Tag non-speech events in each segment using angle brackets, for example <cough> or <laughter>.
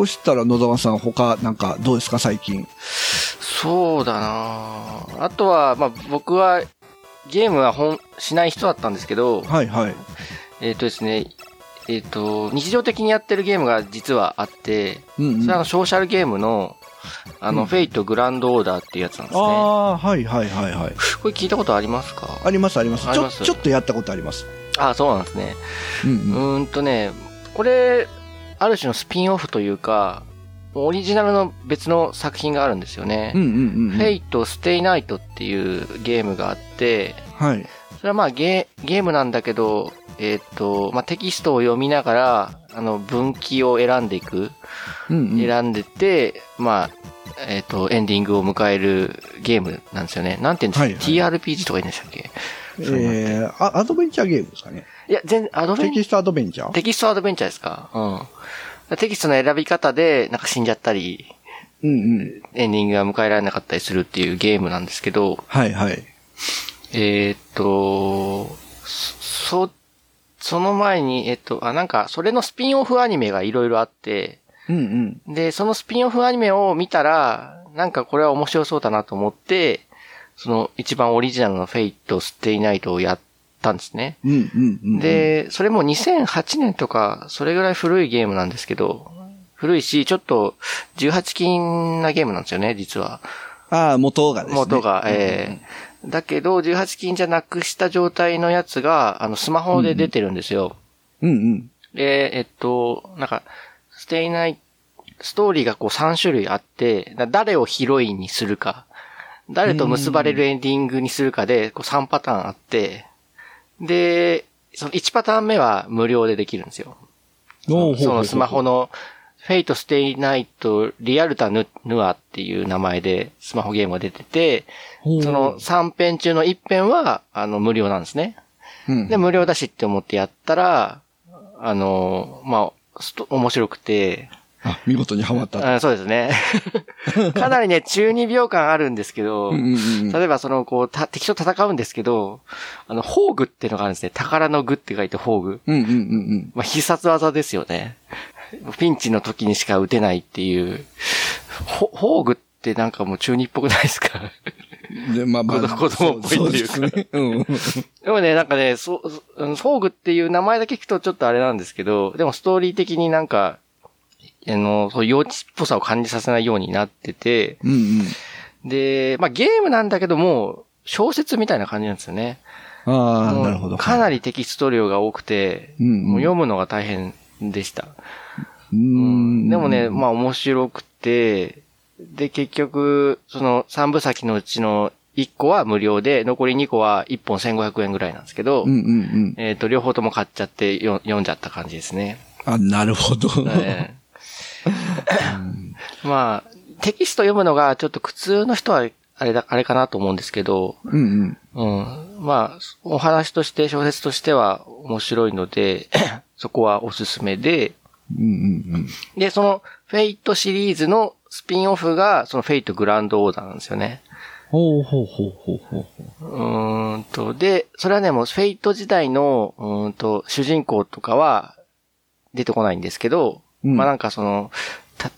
そうしたら野沢さん他なんかどうですか最近？そうだなあとは、まあ僕はゲームは本しない人だったんですけど、はいはい。えっ、とですね、えっ、と、日常的にやってるゲームが実はあって、うん、うん。それはあのソーシャルゲームの、あの、うんフェイトグランドオーダーっていうやつなんですね。ああ、はいはいはいはい。これ聞いたことありますか？ありますあります。ちょ、ありますちょっとやったことあります。あ、そうなんですね。うんううん。ーんとね、これ、ある種のスピンオフというか、オリジナルの別の作品があるんですよね。うんうんうんうん。フェイトステイナイトっていうゲームがあって、はい。それはまあゲーゲームなんだけど、えっ、と、まあテキストを読みながら、あの、分岐を選んでいく。うんうん。選んでって、まあ、えっ、と、エンディングを迎えるゲームなんですよね。なんて言うんですか、はい ?TRPG とか言うんでしたっけ？えー、あアドベンチャーゲームですかね。いや、全然、アドベンテキストアドベンチャー？テキストアドベンチャーですか？うん。テキストの選び方で、なんか死んじゃったり、うんうん。エンディングが迎えられなかったりするっていうゲームなんですけど、はいはい。えーっと、そ、その前に、えっと、あ、なんか、それのスピンオフアニメがいろいろあって、うんうん。で、そのスピンオフアニメを見たら、なんかこれは面白そうだなと思って、その一番オリジナルのフェイト、ステイナイトをやったんですね。うんうんうん。、で、それも2008年とか、それぐらい古いゲームなんですけど、古いし、ちょっと18禁なゲームなんですよね、実は。ああ、元がですね。元が、ええだけど、18禁じゃなくした状態のやつが、あの、スマホで出てるんですよ。うんうん。で、えっと、なんか、ステイナイ、ストーリーがこう3種類あって、だ誰をヒロインにするか、誰と結ばれるエンディングにするかで、こう3パターンあって、で、その1パターン目は無料でできるんですよ。そのスマホの。の、フェイトステイナイトレアルタヌアっていう名前でスマホゲームが出てて、その、3編中の1編は、あの、無料なんですね。うんで、無料だしって思ってやったら、あの、まあ、面白くて、あ、見事にハマった。あそうですね。<laughs> かなりね、中二秒間あるんですけど、うんうんうん。例えばその、こう、た敵と戦うんですけど、あの、宝具っていうのがあるんですね。宝の具って書いて宝具。うんうんうんうん。まあ、必殺技ですよね。ピンチの時にしか打てないっていう。ほ宝具ってなんかもう中二っぽくないですか？で、まあまあ。子供っぽいっていうかそですね。うん。でもね、なんかね、そう、あの宝具っていう名前だけ聞くとちょっとあれなんですけど、でもストーリー的になんか、あの、そう幼稚っぽさを感じさせないようになってて、うんうん。で、まあゲームなんだけども、小説みたいな感じなんですよね。ああ、なるほど。かなりテキスト量が多くて、うんうんもう読むのが大変でした。うーん。でもね、まあ面白くて、で、結局、その3部先のうちの1個は無料で、残り2個は1本1500円ぐらいなんですけど、うんうんうん。えっ、と、両方とも買っちゃってよ読んじゃった感じですね。あ、なるほど。ええまあ、テキスト読むのがちょっと苦痛の人はあれだ、あれかなと思うんですけど、うんうん。うん。まあ、お話として、小説としては面白いので、<clears throat> そこはおすすめで、うんうんで、その、フェイトシリーズのスピンオフが、そのフェイトグランドオーダーなんですよね。ほうほうほうほうほう。うーんと、で、それはね、もうフェイト時代の、うーんと、主人公とかは出てこないんですけど、うんまあなんかその、た、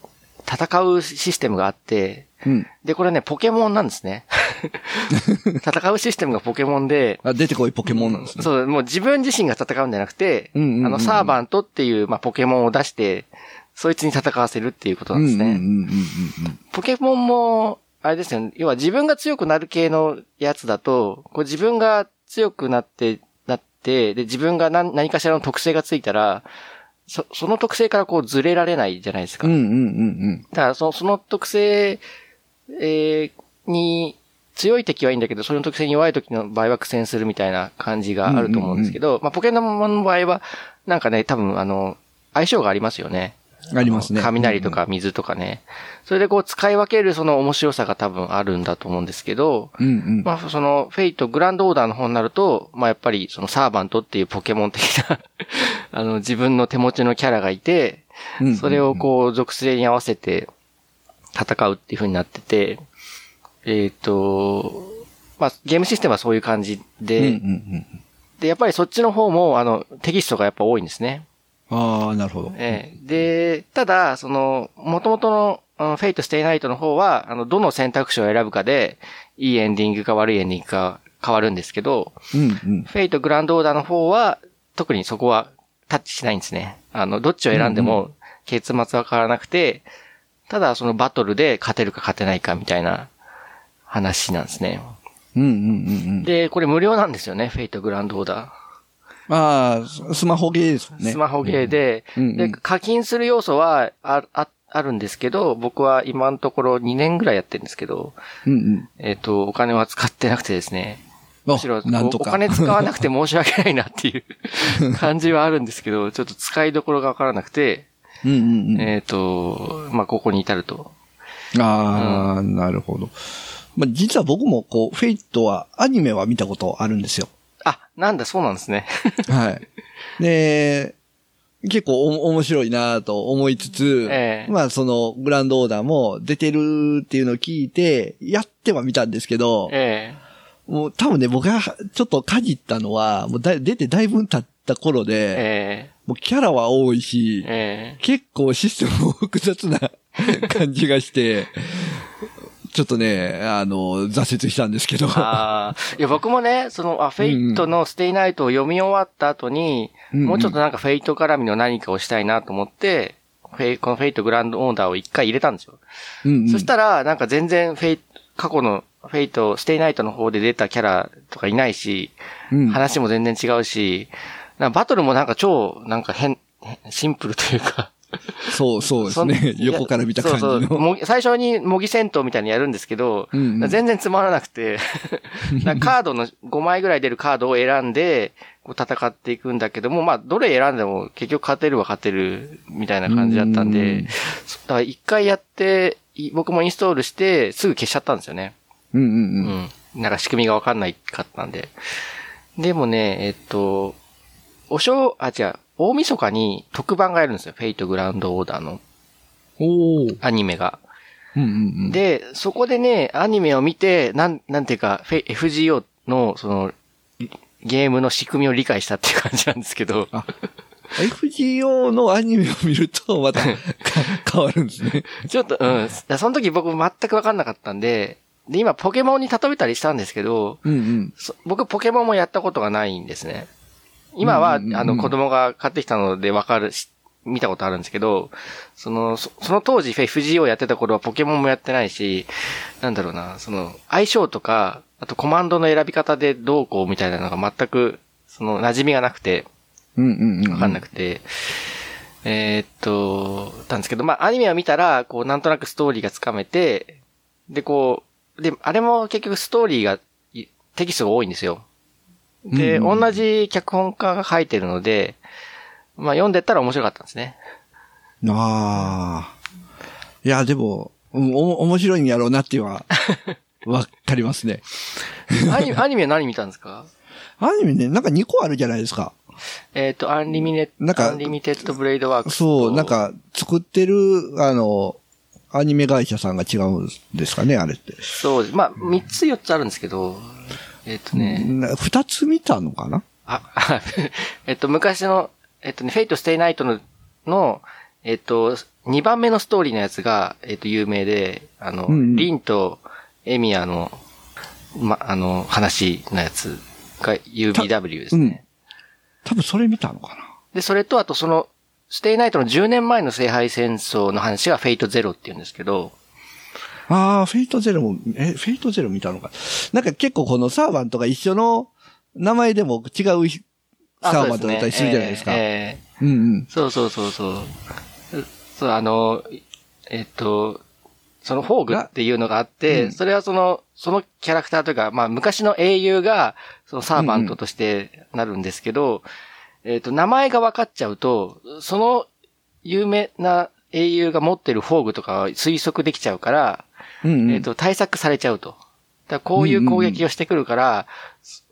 戦うシステムがあって、うん。で、これね、ポケモンなんですね。<laughs> 戦うシステムがポケモンで、あ、出てこいポケモンなんですね。そう、もう自分自身が戦うんじゃなくて、うんうんうんうんあの、サーバントっていう、まあ、ポケモンを出して、そいつに戦わせるっていうことなんですね。ポケモンも、あれですよね。要は自分が強くなる系のやつだと、こう自分が強くなって、なって、で、自分が何何かしらの特性がついたら、そ、その特性からこうずれられないじゃないですか。うん。うんうんうんだからその、その特性、えーに、強い敵はいいんだけど、その特性に弱い時の場合は苦戦するみたいな感じがあると思うんですけど、まあ、ポケモンの場合は、なんかね、多分あの、相性がありますよね。うん。ありますね。雷とか水とかね。それでこう使い分けるその面白さが多分あるんだと思うんですけど、うんうん。まあそのフェイトグランドオーダーの方になると、まあやっぱりそのサーバントっていうポケモン的な <laughs> あの自分の手持ちのキャラがいて、それをこう属性に合わせて戦うっていう風になってて、えっ、と、まあゲームシステムはそういう感じで、うんうんうん。で、やっぱりそっちの方もあのテキストがやっぱ多いんですね。ああ、なるほど。ええで、ただ、その、元々の、フェイト・ステイ・ナイトの方は、あの、どの選択肢を選ぶかで、いいエンディングか悪いエンディングか変わるんですけど、うんうん。フェイト・グランド・オーダーの方は、特にそこはタッチしないんですね。あの、どっちを選んでも、結末は変わらなくて、ただそのバトルで勝てるか勝てないかみたいな話なんですね。うんうんうんうん。で、これ無料なんですよね、フェイト・グランド・オーダー。まあ、ススマホゲーですね。スマホゲーで、うんうんで、課金する要素はあ、あ、あるんですけど、僕は今のところ2年ぐらいやってるんですけど、うんうん。えっ、と、お金は使ってなくてですね。おむしろ。おお金使わなくて申し訳ないなっていう <laughs> 感じはあるんですけど、ちょっと使いどころがわからなくて、うんうんうん。えっ、と、まあ、ここに至ると。ああ、なるほど。まあ、実は僕もこう、フェイトは、アニメは見たことあるんですよ。あ、なんだ、そうなんですね。<laughs> はい。で、結構お面白いなと思いつつ、ええまあそのグランドオーダーも出てるっていうのを聞いて、やってはみたんですけど、えもう多分ね、僕がちょっとかじったのは、もうだ出てだいぶ経った頃えで、えもうキャラは多いしえ、え結構システムも複雑な <laughs> 感じがして、ちょっとね、あの、挫折したんですけど。ああ。いや、僕もね、その、あ、フェイトのステイナイトを読み終わった後に、うんうんもうちょっとなんかフェイト絡みの何かをしたいなと思って、フェイこのフェイトグランドオーダーを一回入れたんですよ。うんうんそしたら、なんか全然フェイ過去のフェイト、ステイナイトの方で出たキャラとかいないし、うん話も全然違うし、バトルもなんか超、なんか変、変シンプルというか、<laughs> そう、そうですね。横から見た感じの。そうそう最初に模擬戦闘みたいにやるんですけど、うんうん全然つまらなくて、<laughs> カードの5枚ぐらい出るカードを選んで、戦っていくんだけども、まあ、どれ選んでも結局勝てるは勝てるみたいな感じだったんうでだ一回やって、い僕もインストールして、すぐ消しちゃったんですよね。うんうんううん。ん。なんか仕組みがわかんないかったんで。でもね、えっと、お正、あ、違う、大晦日に特番がやるんですよ。フェイトグラウンドオーダーのおー。アニメが。うんうんうん。で、そこでね、アニメを見て、なん、なんていうか、FGO の、その、ゲームの仕組みを理解したっていう感じなんですけど。あ FGO のアニメを見ると、またか <laughs> 変わるんですね。ちょっと、うん。その時僕全くわかんなかったんで、で、今ポケモンに例えたりしたんですけど、うんうん。そ僕ポケモンもやったことがないんですね。今は、あの、子供が買ってきたのでわかるし、見たことあるんですけど、その、そその当時 FGO やってた頃はポケモンもやってないし、なんだろうな、その、相性とか、あとコマンドの選び方でどうこうみたいなのが全く、その、馴染みがなくて、うんうんうん。わかんなくて、えーっと、たんですけど、まあ、アニメを見たら、こう、なんとなくストーリーがつかめて、で、こう、で、あれも結局ストーリーが、いテキストが多いんですよ。で、うんうん同じ脚本家が書いてるので、まあ、読んでったら面白かったんですね。ああ。いや、でも、うん、お、面白いんやろうなっていうのは、<laughs> わかりますね。アニメ、アニメは何見たんですか？アニメね、なんか2個あるじゃないですか。えーっと、アンリミネなんかアンリミテッドブレイドワーク。そう、なんか、作ってる、あの、アニメ会社さんが違うんですかね、あれって。そうです。まあ、三つ四つあるんですけど、えーっとね、な二つ見たのかな？あ、あ <laughs> えっと、昔の、えっとね、フェイト・ステイ・ナイトの、の、えっと、2番目のストーリーのやつが、えっと、有名で、あの、うんうん。リンとエミヤの、ま、あの、話のやつが UBW ですね。多分それ見たのかな。で、それと、あとその、ステイナイトの10年前の聖杯戦争の話がフェイトゼロって言うんですけど、ああ、フェイトゼロも、え、フェイトゼロ見たのか。なんか結構このサーバントか一緒の名前でも違うあサーバントかだったりするじゃないですか。ええうんうん。そうそうそうそう。そう、あの、えっと、そのフォーグっていうのがあって、うんそれはその、そのキャラクターというか、まあ昔の英雄が、そのサーバントとしてなるんですけど、えっと、名前が分かっちゃうと、その有名な英雄が持ってるフォーグとかは推測できちゃうから、うんうん。えっ、と、対策されちゃうと。だこういう攻撃をしてくるから、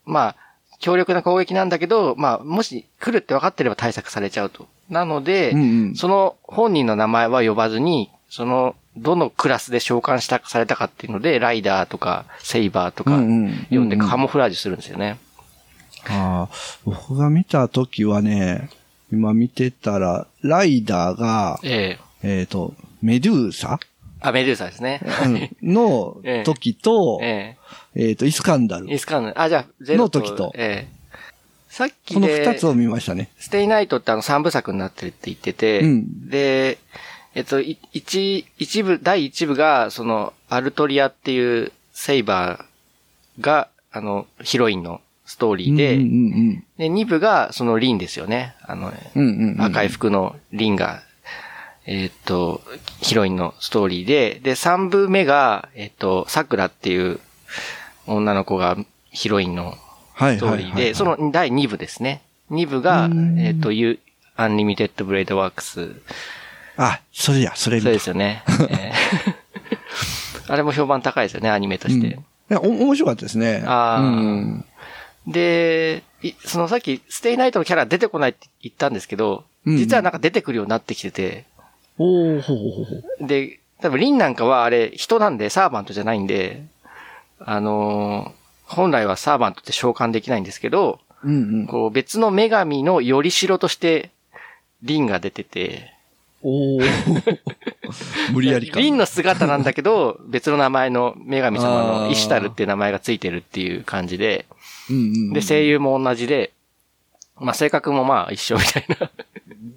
まあ、強力な攻撃なんだけど、まあ、もし来るって分かってれば対策されちゃうと。なので、うんうんその本人の名前は呼ばずに、その、どのクラスで召喚した、されたかっていうので、ライダーとか、セイバーとか、うんでうんうんカモフラージュするんですよね。ああ、僕が見た時はね、今見てたら、ライダーが、ええっ、と、メデューサ、あ、メデューサですね。うんの <laughs> ええ時と、ええっ、と、イスカンダルえ。イスカンダル。あ、じゃあ、ゼロの時とええさっきこので二つを見ましたね。ステイナイトってあの三部作になってるって言ってて、うんで、えっと、い一、一部、第一部が、その、アルトリアっていうセイバーが、あの、ヒロインのストーリーで、うんうんで、二部が、そのリンですよね。あの、うん。うんうんうん。赤い服のリンが、えーっと、ヒロインのストーリーで、で、三部目が、えーっと、桜っていう女の子がヒロインのはいストーリーで、そ、の第2部ですね。2部が、うんえっ、と、ユアンリミテッドブレードワークス。あ、それや、それそうですよね。<laughs> えーあれも評判高いですよね、アニメとして。いや、お、面白かったですね。あーうん。で、いそのさっき、ステイナイトのキャラ出てこないって言ったんですけど、うん実はなんか出てくるようになってきてて、おーほうほうほうほう。で、多分リンなんかはあれ人なんでサーバントじゃないんで、あのー本来はサーバントって召喚できないんですけど、うんうん。こう別の女神のよりしろとして、リンが出てて、おー <laughs> 無理やりか。リンの姿なんだけど、別の名前の女神様あーのイシュタルっていう名前がついてるっていう感じで、うんうんうん。で、声優も同じで、まあ性格もまあ一緒みたいな。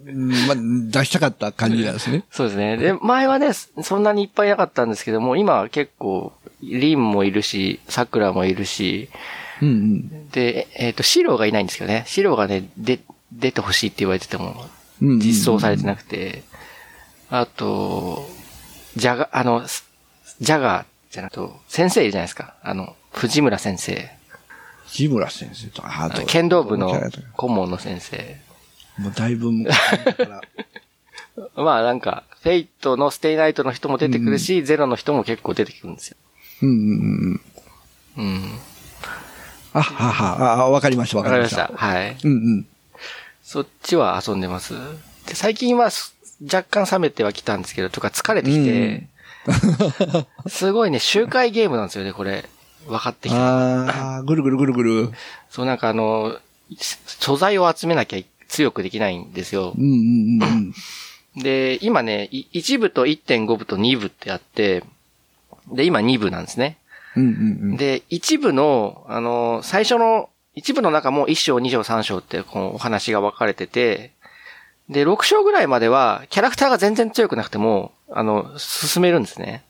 うんまあ、出したかった感じなんですね。<laughs> そうですね。で、前はね、そんなにいっぱいいなかったんですけども、今は結構、リンもいるし、桜もいるし、うんうん。で、えっ、と、シロがいないんですけどね。シロがね、で、出てほしいって言われてても、実装されてなくて、あと、ジャガ、あの、スジャガーじゃなくて、先生いるじゃないですか。あの、藤村先生。志村先生と、あ、あと剣道部の顧問の先生。もうだいぶ <laughs> まあなんか、フェイトのステイナイトの人も出てくるし、ゼロの人も結構出てくるんですよ。うんうんうん。うん。あ、はは、あ、わかりました、わわかりました。かりました。はい。うんうん。そっちは遊んでます。で、最近はす若干冷めてはきたんですけど、とか疲れてきて、<laughs> すごいね、周回ゲームなんですよね、これ。分かってきた。ああ、ぐるぐるぐるぐる。そうなんかあの、素材を集めなきゃ強くできないんですよう。んうんうんうん。で、今ね、い1部と1.5部と2部ってあって、で、今2部なんですね。うんうんうん。で、1部の、あの、最初の、1部の中も1章、2章、3章ってこのお話が分かれてて、で、6章ぐらいまでは、キャラクターが全然強くなくても、あの、進めるんですね。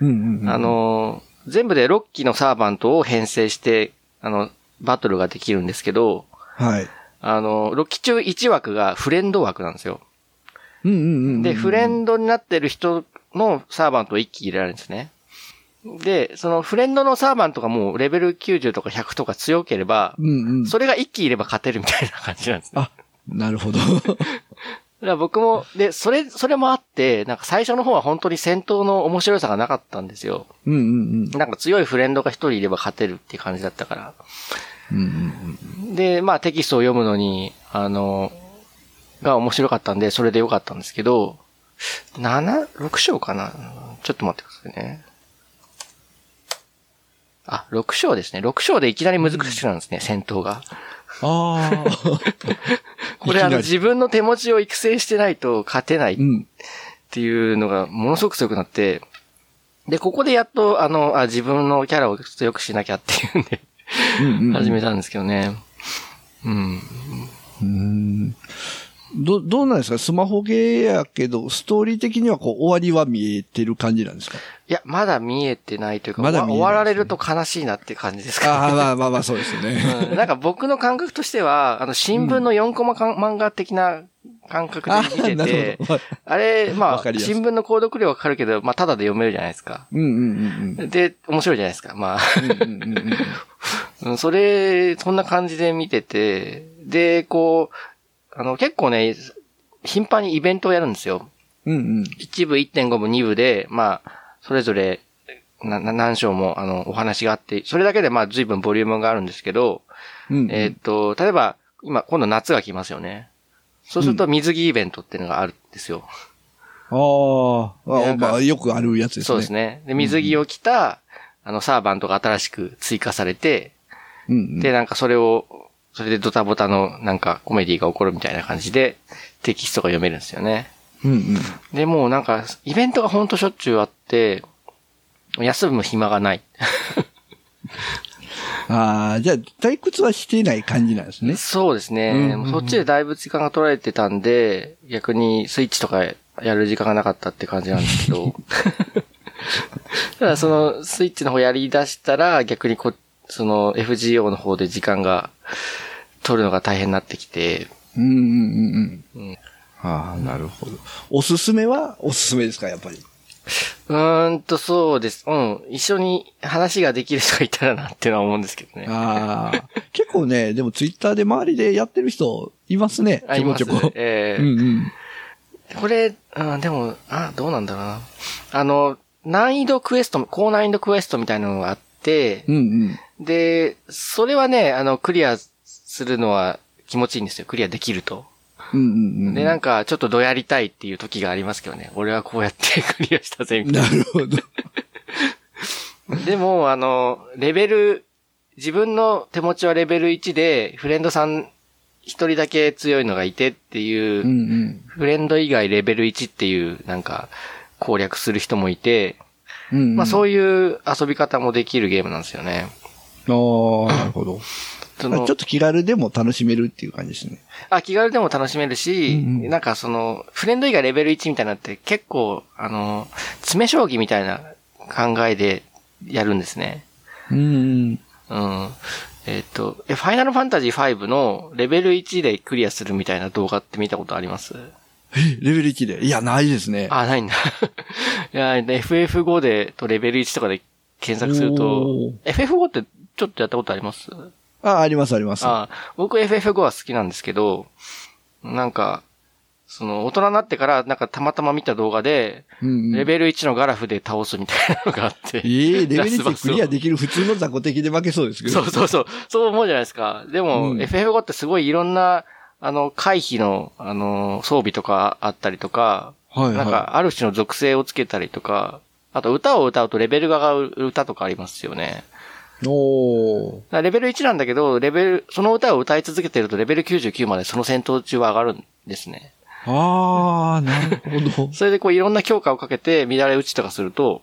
うんうんうん。あ、の、全部で6機のサーバントを編成して、あの、バトルができるんですけど、はい。あの、6機中1枠がフレンド枠なんですよ。うんうんうんうん。で、フレンドになってる人のサーバントを1機入れられるんですね。で、そのフレンドのサーバントがもうレベル90とか100とか強ければ、うんうん。それが1機いれば勝てるみたいな感じなんですね。あ、なるほど。僕も、で、それ、それもあって、なんか最初の方は本当に戦闘の面白さがなかったんですよ。うんうんなんか強いフレンドが一人いれば勝てるっていう感じだったから。うん。うんうんで、まあテキストを読むのに、あの、が面白かったんで、それでよかったんですけど、7、6章かな？ちょっと待ってくださいね。あ、6章ですね。6章でいきなり難しくなるんですね、戦闘が。ああ。<laughs> これあの自分の手持ちを育成してないと勝てないっうん。ていうのがものすごく強くなって、で、ここでやっと、あの、あ、自分のキャラを強くしなきゃっていうんで。始めたんですけどね。うん。うん。ど、どうなんですか？スマホゲーやけど、ストーリー的にはこう、終わりは見えてる感じなんですか？いや、まだ見えてないというか、まだ見えない終わられると悲しいなっていう感じですか、ああ、まあまあまあ、そうですよね。<laughs> うんなんか僕の感覚としては、あの、新聞の4コマかん漫画的な感覚であ見てなてる、ほど。あれ、まあ、新聞の購読料はかかるけど、まあ、ただで読めるじゃないですか。うんうんうんで、面白いじゃないですか。まあ、うんうん。うん <laughs> それ、そんな感じで見てて、で、こう、あの、結構ね、頻繁にイベントをやるんですよ。うんうん。1部、1.5部、2部で、まあ、それぞれ、な、な何章も、あの、お話があって、それだけで、まあ、随分ボリュームがあるんですけど、うんうん。えーっと、例えば、今、今度夏が来ますよね。そうすると、水着イベントっていうのがあるんですよ。ああ、なんかまあ、よくあるやつですね。そうですね。で、水着を着た、あの、サーバントが新しく追加されて、うんうん。で、なんかそれを、それでドタボタのなんかコメディが起こるみたいな感じでテキストが読めるんですよね。うんうん。で、もうなんか、イベントがほんとしょっちゅうあって、休む暇がない。<laughs> ああ、じゃあ、退屈はしていない感じなんですね。そうですね、うんうんうんそっちでだいぶ時間が取られてたんで、逆にスイッチとかやる時間がなかったって感じなんですけど。<laughs> ただそのスイッチの方やり出したら逆にこ、その FGO の方で時間が取るのが大変になってきて、うんうんうんうん。うんああ、なるほど。おすすめは？おすすめですか、やっぱり。うーんとそうです。うん。一緒に話ができる人がいたらなっていうのは思うんですけどね。ああ、結構ね、でもツイッターで周りでやってる人いますね。<laughs> ちょこちょこ。ええうんうん。これ、うん、でも、あ、どうなんだろうな。あの、難易度クエスト、高難易度クエストみたいなのがあって、うんうん。で、それはね、あの、クリアするのは気持ちいいんですよ。クリアできると。うんうんうん。で、なんか、ちょっとどやりたいっていう時がありますけどね。俺はこうやって <laughs> クリアしたぜ、みたいなるほど。な。<laughs> でも、あの、レベル、自分の手持ちはレベル1で、フレンドさん一人だけ強いのがいてっていう、うんうん。フレンド以外レベル1っていう、なんか、攻略する人もいて、うんうん、まあそう。いう遊び方もできるゲームなんですよね。ああ、なるほど。ちょっと気軽でも楽しめるっていう感じですね。あ、気軽でも楽しめるし、うんうんなんかその、フレンド以外レベル1みたいなのって結構、あの、詰将棋みたいな考えでやるんですね。うんうん。うん。えっ、と、え、ファイナルファンタジー5のレベル1でクリアするみたいな動画って見たことあります？え、レベル1で？いや、ないですね。あ、ないんだ。いや、FF5 で、とレベル1とかで検索するとお、FF5 ってちょっとやったことあります？あ、ありますあります。あ僕 FF5 は好きなんですけど、なんか、その、大人になってから、なんかたまたま見た動画で、レベル1のガラフで倒すみたいなのがあって。ええレベル1でクリアできる普通の雑魚敵で負けそうですけど。そうそうそう。そう思うじゃないですか。でも、うん FF5 ってすごいいろんな、あの、回避の、あの、装備とかあったりとか、はいはい。なんか、ある種の属性をつけたりとか、あと歌を歌うとレベルが上がる歌とかありますよね。おレベル1なんだけど、レベル、その歌を歌い続けてるとレベル99までその戦闘中は上がるんですね。あー、なるほど。<laughs> それでこういろんな強化をかけて乱れ打ちとかすると、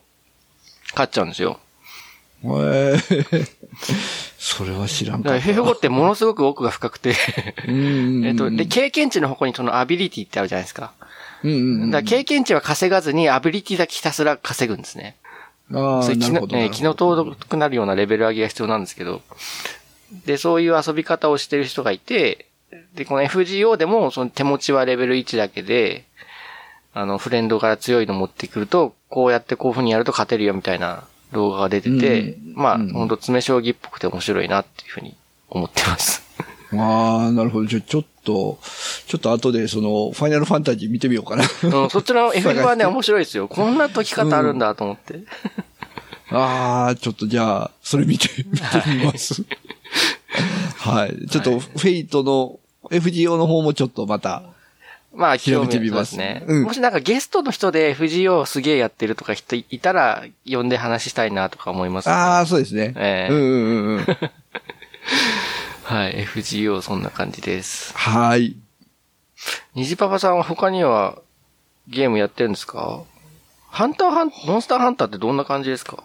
勝っちゃうんですよ。えー、それは知らんだかった。FF5 ってものすごく奥が深くて。えっと、で、経験値の他にそのアビリティってあるじゃないですか。うんうんうん。だ経験値は稼がずにアビリティだけひたすら稼ぐんですね。あー、それ気のなるほど。えー気の遠くなるようなレベル上げが必要なんですけど。で、そういう遊び方をしてる人がいて、で、この FGO でも、その手持ちはレベル1だけで、あの、フレンドから強いの持ってくると、こうやってこういう風にやると勝てるよみたいな動画が出てて、うんまあ、うんほんと詰将棋っぽくて面白いなっていう風に思ってます。あー、なるほど。じゃあちょっと、ちょっと後でその、ファイナルファンタジー見てみようかな。うん、そっちの <laughs> FF はね、面白いですよ。こんな解き方あるんだと思って。あー、ちょっとじゃあ、それ見て、見てみます。<laughs> はい。ちょっと、フェイトの、FGO の方もちょっとまた、まあ、調べてみますりね。うんもしなんかゲストの人で FGO すげえやってるとか人いたら、呼んで話したいなとか思います、あー、そうですね。ええうんうんうんうん。<laughs> はい、FGO そんな感じです。はい。虹パパさんは他にはゲームやってるんですか？ハンターハン、モンスターハンターってどんな感じですか？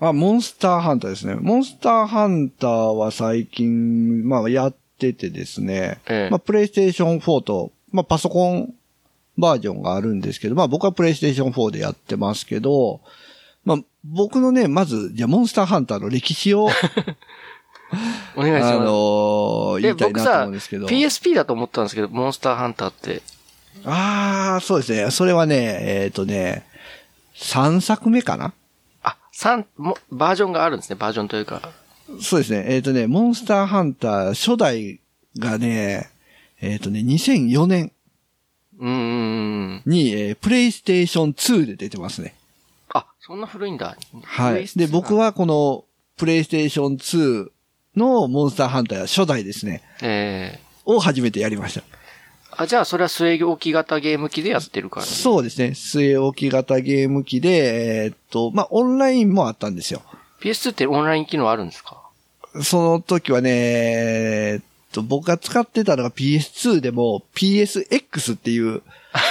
あ、モンスターハンターですね。モンスターハンターは最近、まあやっててですね。ええまあプレイステーション4と、まあパソコンバージョンがあるんですけど、まあ僕はプレイステーション4でやってますけど、まあ僕のね、まず、じゃあモンスターハンターの歴史を、<laughs> <laughs> お願いします。あのー言え、いたいなと思うんですけど。PSP だと思ったんですけど、モンスターハンターって。ああ、そうですね。それはね、えっ、とね、3作目かな？あ、三も、バージョンがあるんですね、バージョンというか。そうですね。えっ、とね、モンスターハンター初代がね、えっ、とね、2004年。に、えープレイステーション2で出てますね。あ、そんな古いんだ。はい。で、僕はこのプレイステーション2のモンスターハンター初代ですね。ええを初めてやりました。あ、じゃあそれは据え置き型ゲーム機でやってるから、ね。そうですね。据え置き型ゲーム機で、えっ、と、まあ、オンラインもあったんですよ。PS2 ってオンライン機能あるんですか？その時はね、えーっと、僕が使ってたのが PS2 でも PSX っていう、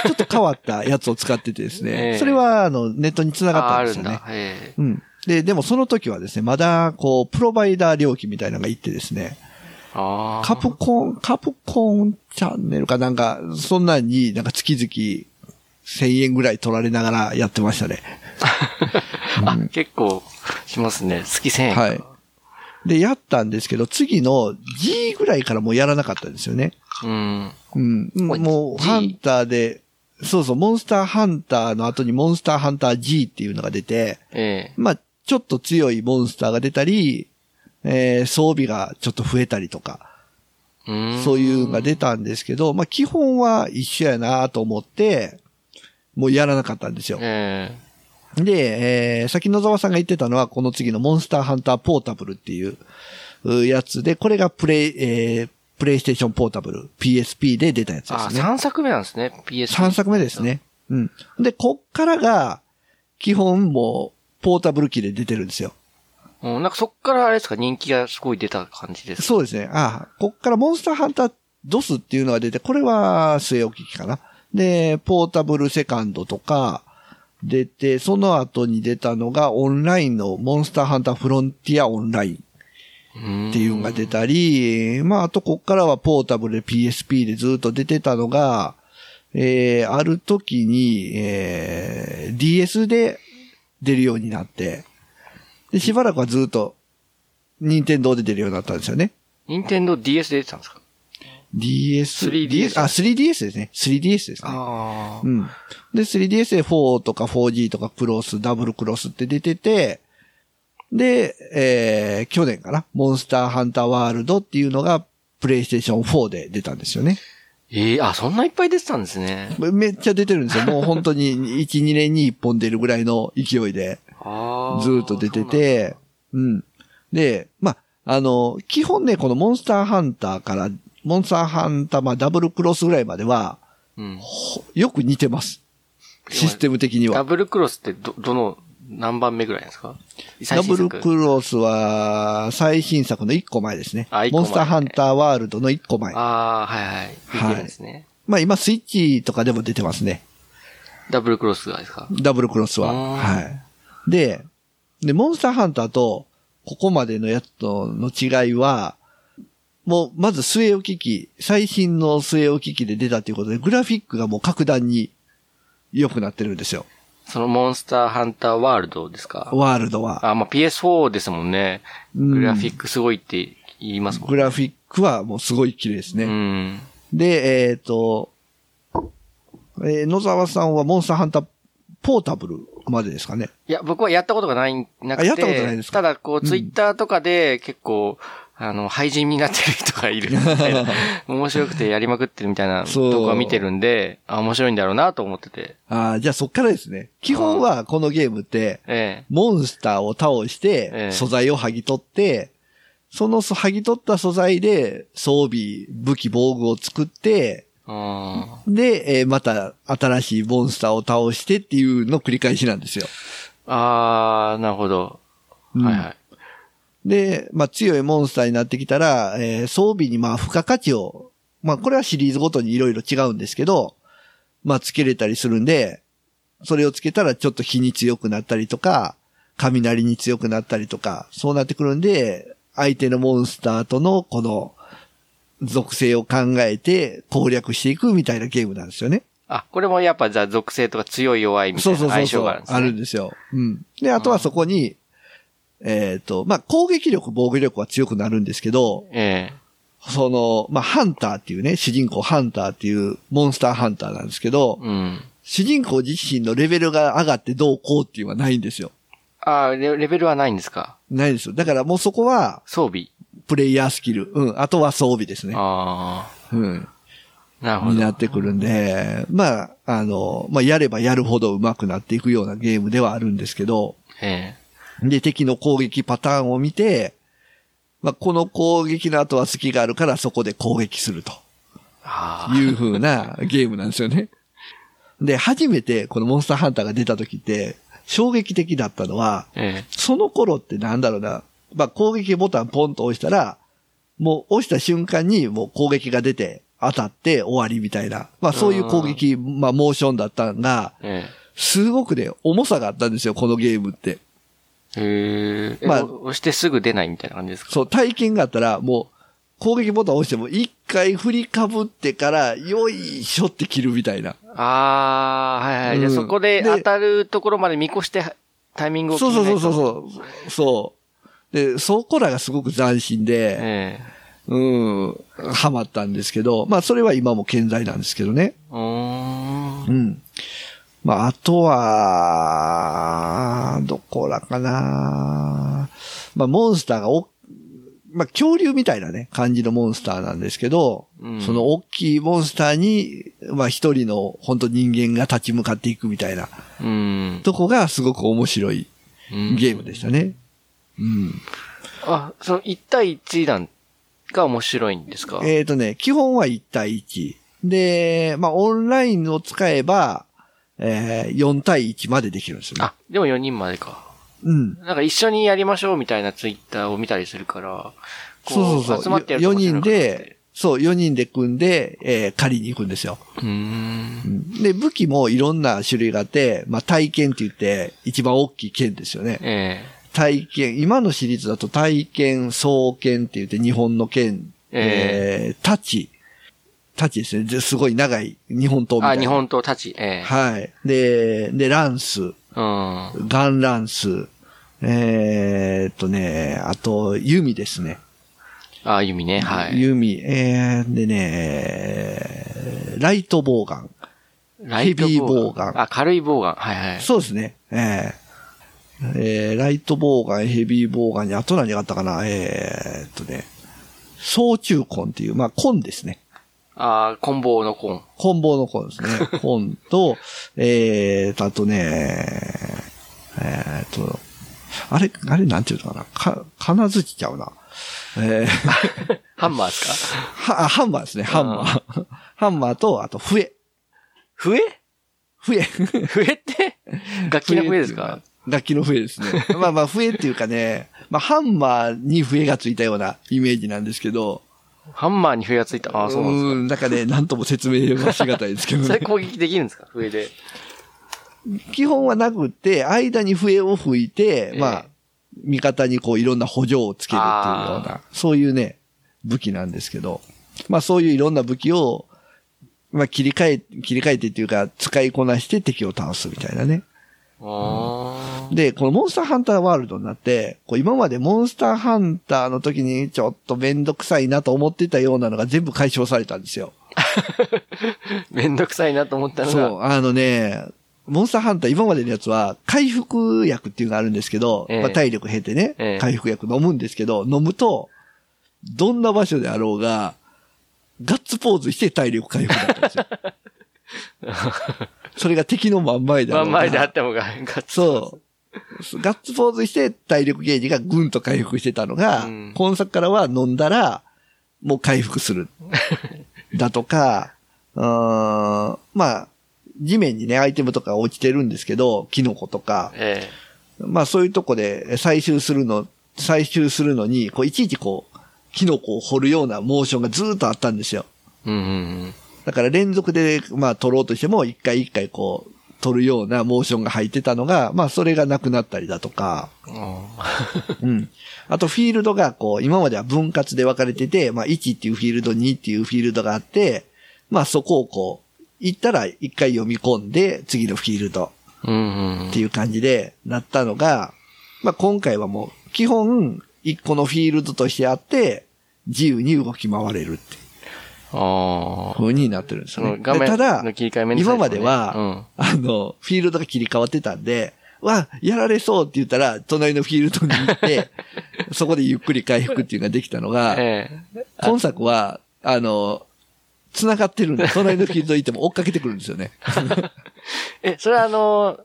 ちょっと変わったやつを使っててですえね。<laughs> えそれは、あの、ネットに繋がっああるんたんですよねだ。。えうん。で、でもその時はですね、まだ、こう、プロバイダー料金みたいなのがいってですね、えああ。カプコン、カプコンチャンネルかなんか、そんなんになんか月々1000円ぐらい取られながらやってましたね。<laughs> あ、結構しますね。月1000円か。はい。で、やったんですけど、次の G ぐらいからもうやらなかったんですよね。うん。うん。おもう、ハンターで、そうそう、モンスターハンターの後にモンスターハンター G っていうのが出て、ええまあ、ちょっと強いモンスターが出たり、えー装備がちょっと増えたりとか、そういうのが出たんですけど、まあ、基本は一緒やなと思って、もうやらなかったんですよ。えで、えー、先野沢さんが言ってたのは、この次のモンスターハンターポータブルっていううやつで、これがプレイ、えー、プレイステーションポータブル、PSP で出たやつですね。3作目なんですね。PS。3作目です。ね。うん。で、こっからが、基本もう、ポータブル機で出てるんですよ。うん、なんかそっからあれですか、人気がすごい出た感じですか？そうですね。あこっからモンスターハンタードスっていうのが出て、これは据え置き機かな。で、ポータブルセカンドとか出て、その後に出たのがオンラインのモンスターハンターフロンティアオンラインっっていうのが出たり、まあ、あとこっからはポータブルで PSP でずっと出てたのが、えー、ある時に、えー、DS で出るようになって、で、しばらくはずっと、任天堂で出るようになったんですよね。任天堂 DS で出てたんですか？DS、3DS あ、3DS ですね。3DS ですね。あうん。で、3DS で4とか 4G とかクロス、ダブルクロスって出てて、で、えー、去年かな、モンスターハンターワールドっていうのが、プレイステーション4で出たんですよね。ええあ、そんないっぱい出てたんですね。めめっちゃ出てるんですよ。もう本当に1、<laughs> 2年に1本出るぐらいの勢いで。ずーっと出てて、うん。で、まあ、あの、基本ね、このモンスターハンターから、モンスターハンター、まあ、ダブルクロスぐらいまでは、そうなんよく似てます。システム的にうん。ダは。ブルクロスってど、どの、何番目ぐらいですか？ダブルクロスは、最新作の1個前ですね。モンスターハンターワールドの1個前。ああ、はいはい。出てるんですね。まあ今、スイッチとかでも出てますね。ダブルクロスがですか？ダブルクロスは。はい。で、で、モンスターハンターと、ここまでのやつとの違いは、もう、まず据え置き機、最新の据え置き機で出たということで、グラフィックがもう格段に良くなってるんですよ。そのモンスターハンターワールドですか？ワールドは。あ、まあ、PS4 ですもんね。うんグラフィックすごいって言いますもんグラフィックはもうすごい綺麗ですね。うん。で、えっ、と、えー野沢さんはモンスターハンターポータブルまでですかね？いや、僕はやったことがない、なくて。あやったことないですか？ただ、こう、ツイッターとかで結構、あの、廃人になってる人がいるみたいな。<laughs> 面白くてやりまくってるみたいな動画を見てるんで、あ、面白いんだろうなと思ってて。ああ、じゃあそっからですね。基本はこのゲームって、えモンスターを倒して、ええ素材を剥ぎ取って、その剥ぎ取った素材で装備、武器、防具を作って。で、えーまた新しいモンスターを倒してっていうの繰り返しなんですよ。あー、なるほど。うんはいはい。で、まあ強いモンスターになってきたら、えー装備にまあ付加価値を、まあこれはシリーズごとにいろいろ違うんですけど、まあつけれたりするんで、それをつけたらちょっと火に強くなったりとか、雷に強くなったりとか、そうなってくるんで、相手のモンスターとのこの属性を考えて攻略していくみたいなゲームなんですよね。あ、これもやっぱじゃあ属性とか強い弱いみたそいうな相そうそうそう。性があるんですね。あるんですよ。うん。で、あとはそこに、えっ、と、まあ、攻撃力、防御力は強くなるんですけど、えその、まあ、ハンターっていうね、主人公ハンターっていうモンスターハンターなんですけどえ、うん。主人公自身のレベルが上がってどうこうっていうのはないんですよ。あーレレベルはないんですか？ないですよ。だからもうそこは、装備。プレイヤースキル。うん。あとは装備ですね。あうん。あ、なるほど。になってくるんで、まあ、あの、まあ、やればやるほど上手くなっていくようなゲームではあるんですけど、えで、敵の攻撃パターンを見て、まあ、この攻撃の後は隙があるからそこで攻撃するとえああ。いう風なゲームなんですよね。で、初めてこのモンスターハンターが出た時って、衝撃的だったのは、ええその頃ってなんだろうな、まあ、攻撃ボタンポンと押したら、もう押した瞬間にもう攻撃が出て当たって終わりみたいな。まあそういう攻撃、まあモーションだったんが、えすごくね、重さがあったんですよ、このゲームって。え。へえ。まあまあ、押してすぐ出ないみたいな感じですか？そう、体験があったら、もう、攻撃ボタン押しても、一回振りかぶってから、よいしょって切るみたいな。ああ、はいはい。じゃあうんそこでで当たるところまで見越してタイミングを決そうそうそうそうそう。そう。で、そこらがすごく斬新で、えうん、ハマったんですけど、まあそれは今も健在なんですけどね。え。うーん。うん。まああとは、どこらかな。まあモンスターがお、まあ恐竜みたいなね、感じのモンスターなんですけど、うんその大きいモンスターに、まあ一人の本当人間が立ち向かっていくみたいなうん。とこがすごく面白いうんゲームでしたね。うん。あ、その1対1弾が面白いんですか？えっ、とね、基本は1対1。で、まあオンラインを使えば、えー、4対1までできるんですよね。あ、でも4人までか。うん。なんか一緒にやりましょうみたいなツイッターを見たりするから、こそうそうそう。集まってやると4かじゃなくて人で、そう、4人で組んで、えー、借りに行くんですよ。うーん。で、武器もいろんな種類があって、まあ、体剣って言って、一番大きい剣ですよね。え体剣、今のシリーズだと体剣、双剣って言って日本の剣、えー、タチ。タチですね。ですごい長い日本刀みたいな。日本刀立ち、ええはい。で、で、ランス、うん。ガンランス、えーっとね、あと、弓ですね。あ、弓ね、はい。弓、えー、でね、ライトボウガン。ライトヘビーボウガンあ、軽いボウガン。はいはい。そうですね。えーえーライトボウガン、ヘビーボウガンに、あと何があったかなえーっとね、総中根っていう、まあ、根ですね。あ、棍棒の棍。棍棒の根ですね。<laughs> 根と、えーと、あとね、えーっと、あれ、あれなんていうのかなか、金槌ちゃうな。えー <laughs> ハンマーですか？は、あハンマーですね、ハンマー。ハンマーと、あと、笛。笛？笛。<laughs> 笛って？楽器の笛ですか楽器の笛ですね。まあまあ、笛っていうかね、まあ、ハンマーに笛がついたようなイメージなんですけど、ハンマーに笛がついた。あ、そうなんですか。んなんかね、なんとも説明はしがたいですけど <laughs> それね。攻撃できるんですか？笛で。基本はなくって、間に笛を吹いて、ええまあ、味方にこういろんな補助をつけるっていうようあな、そういうね、武器なんですけど、まあそういういろんな武器を、まあ切り替え、切り替えてっていうか、使いこなして敵を倒すみたいなね。あーで、このモンスターハンターワールドになって、こう今までモンスターハンターの時にちょっとめんどくさいなと思ってたようなのが全部解消されたんですよ。<laughs> めんどくさいなと思ったのが。そう、あのね、モンスターハンター今までのやつは回復薬っていうのがあるんですけど、ええまあ、体力減ってね、ええ回復薬飲むんですけど、飲むと、どんな場所であろうが、ガッツポーズして体力回復だったんですよ。<laughs> それが敵の真ん前であろうが。真ん前であってもが、ガッツそう。<laughs> ガッツポーズして体力ゲージがぐんと回復してたのが、うん今作からは飲んだら、もう回復する。<laughs> だとか、うーんまあ、地面にね、アイテムとか落ちてるんですけど、キノコとか、えまあそういうとこで採集するの、採集するのに、こういちいちこう、キノコを掘るようなモーションがずーっとあったんですよ。えうんうんだから連続で、まあ取ろうとしても、一回一回こう、取るようなモーションが入ってたのが、まあそれがなくなったりだとか、うん。うん。あとフィールドがこう、今までは分割で分かれてて、まあ1っていうフィールド、2っていうフィールドがあって、まあそこをこう、行ったら一回読み込んで、次のフィールドっていう感じでなったのが、まあ今回はもう、基本、一個のフィールドとしてあって、自由に動き回れるって。風になってるんですよね。画面でただ今までは、あの、フィールドが切り替わってたんで、わ、やられそうって言ったら、隣のフィールドに行って、<laughs> そこでゆっくり回復っていうのができたのうん。が、ええ。今作は、あの、繋がってるんで、隣のフィールド行っても追っかけてくるんですよね。<laughs> え、それはあの、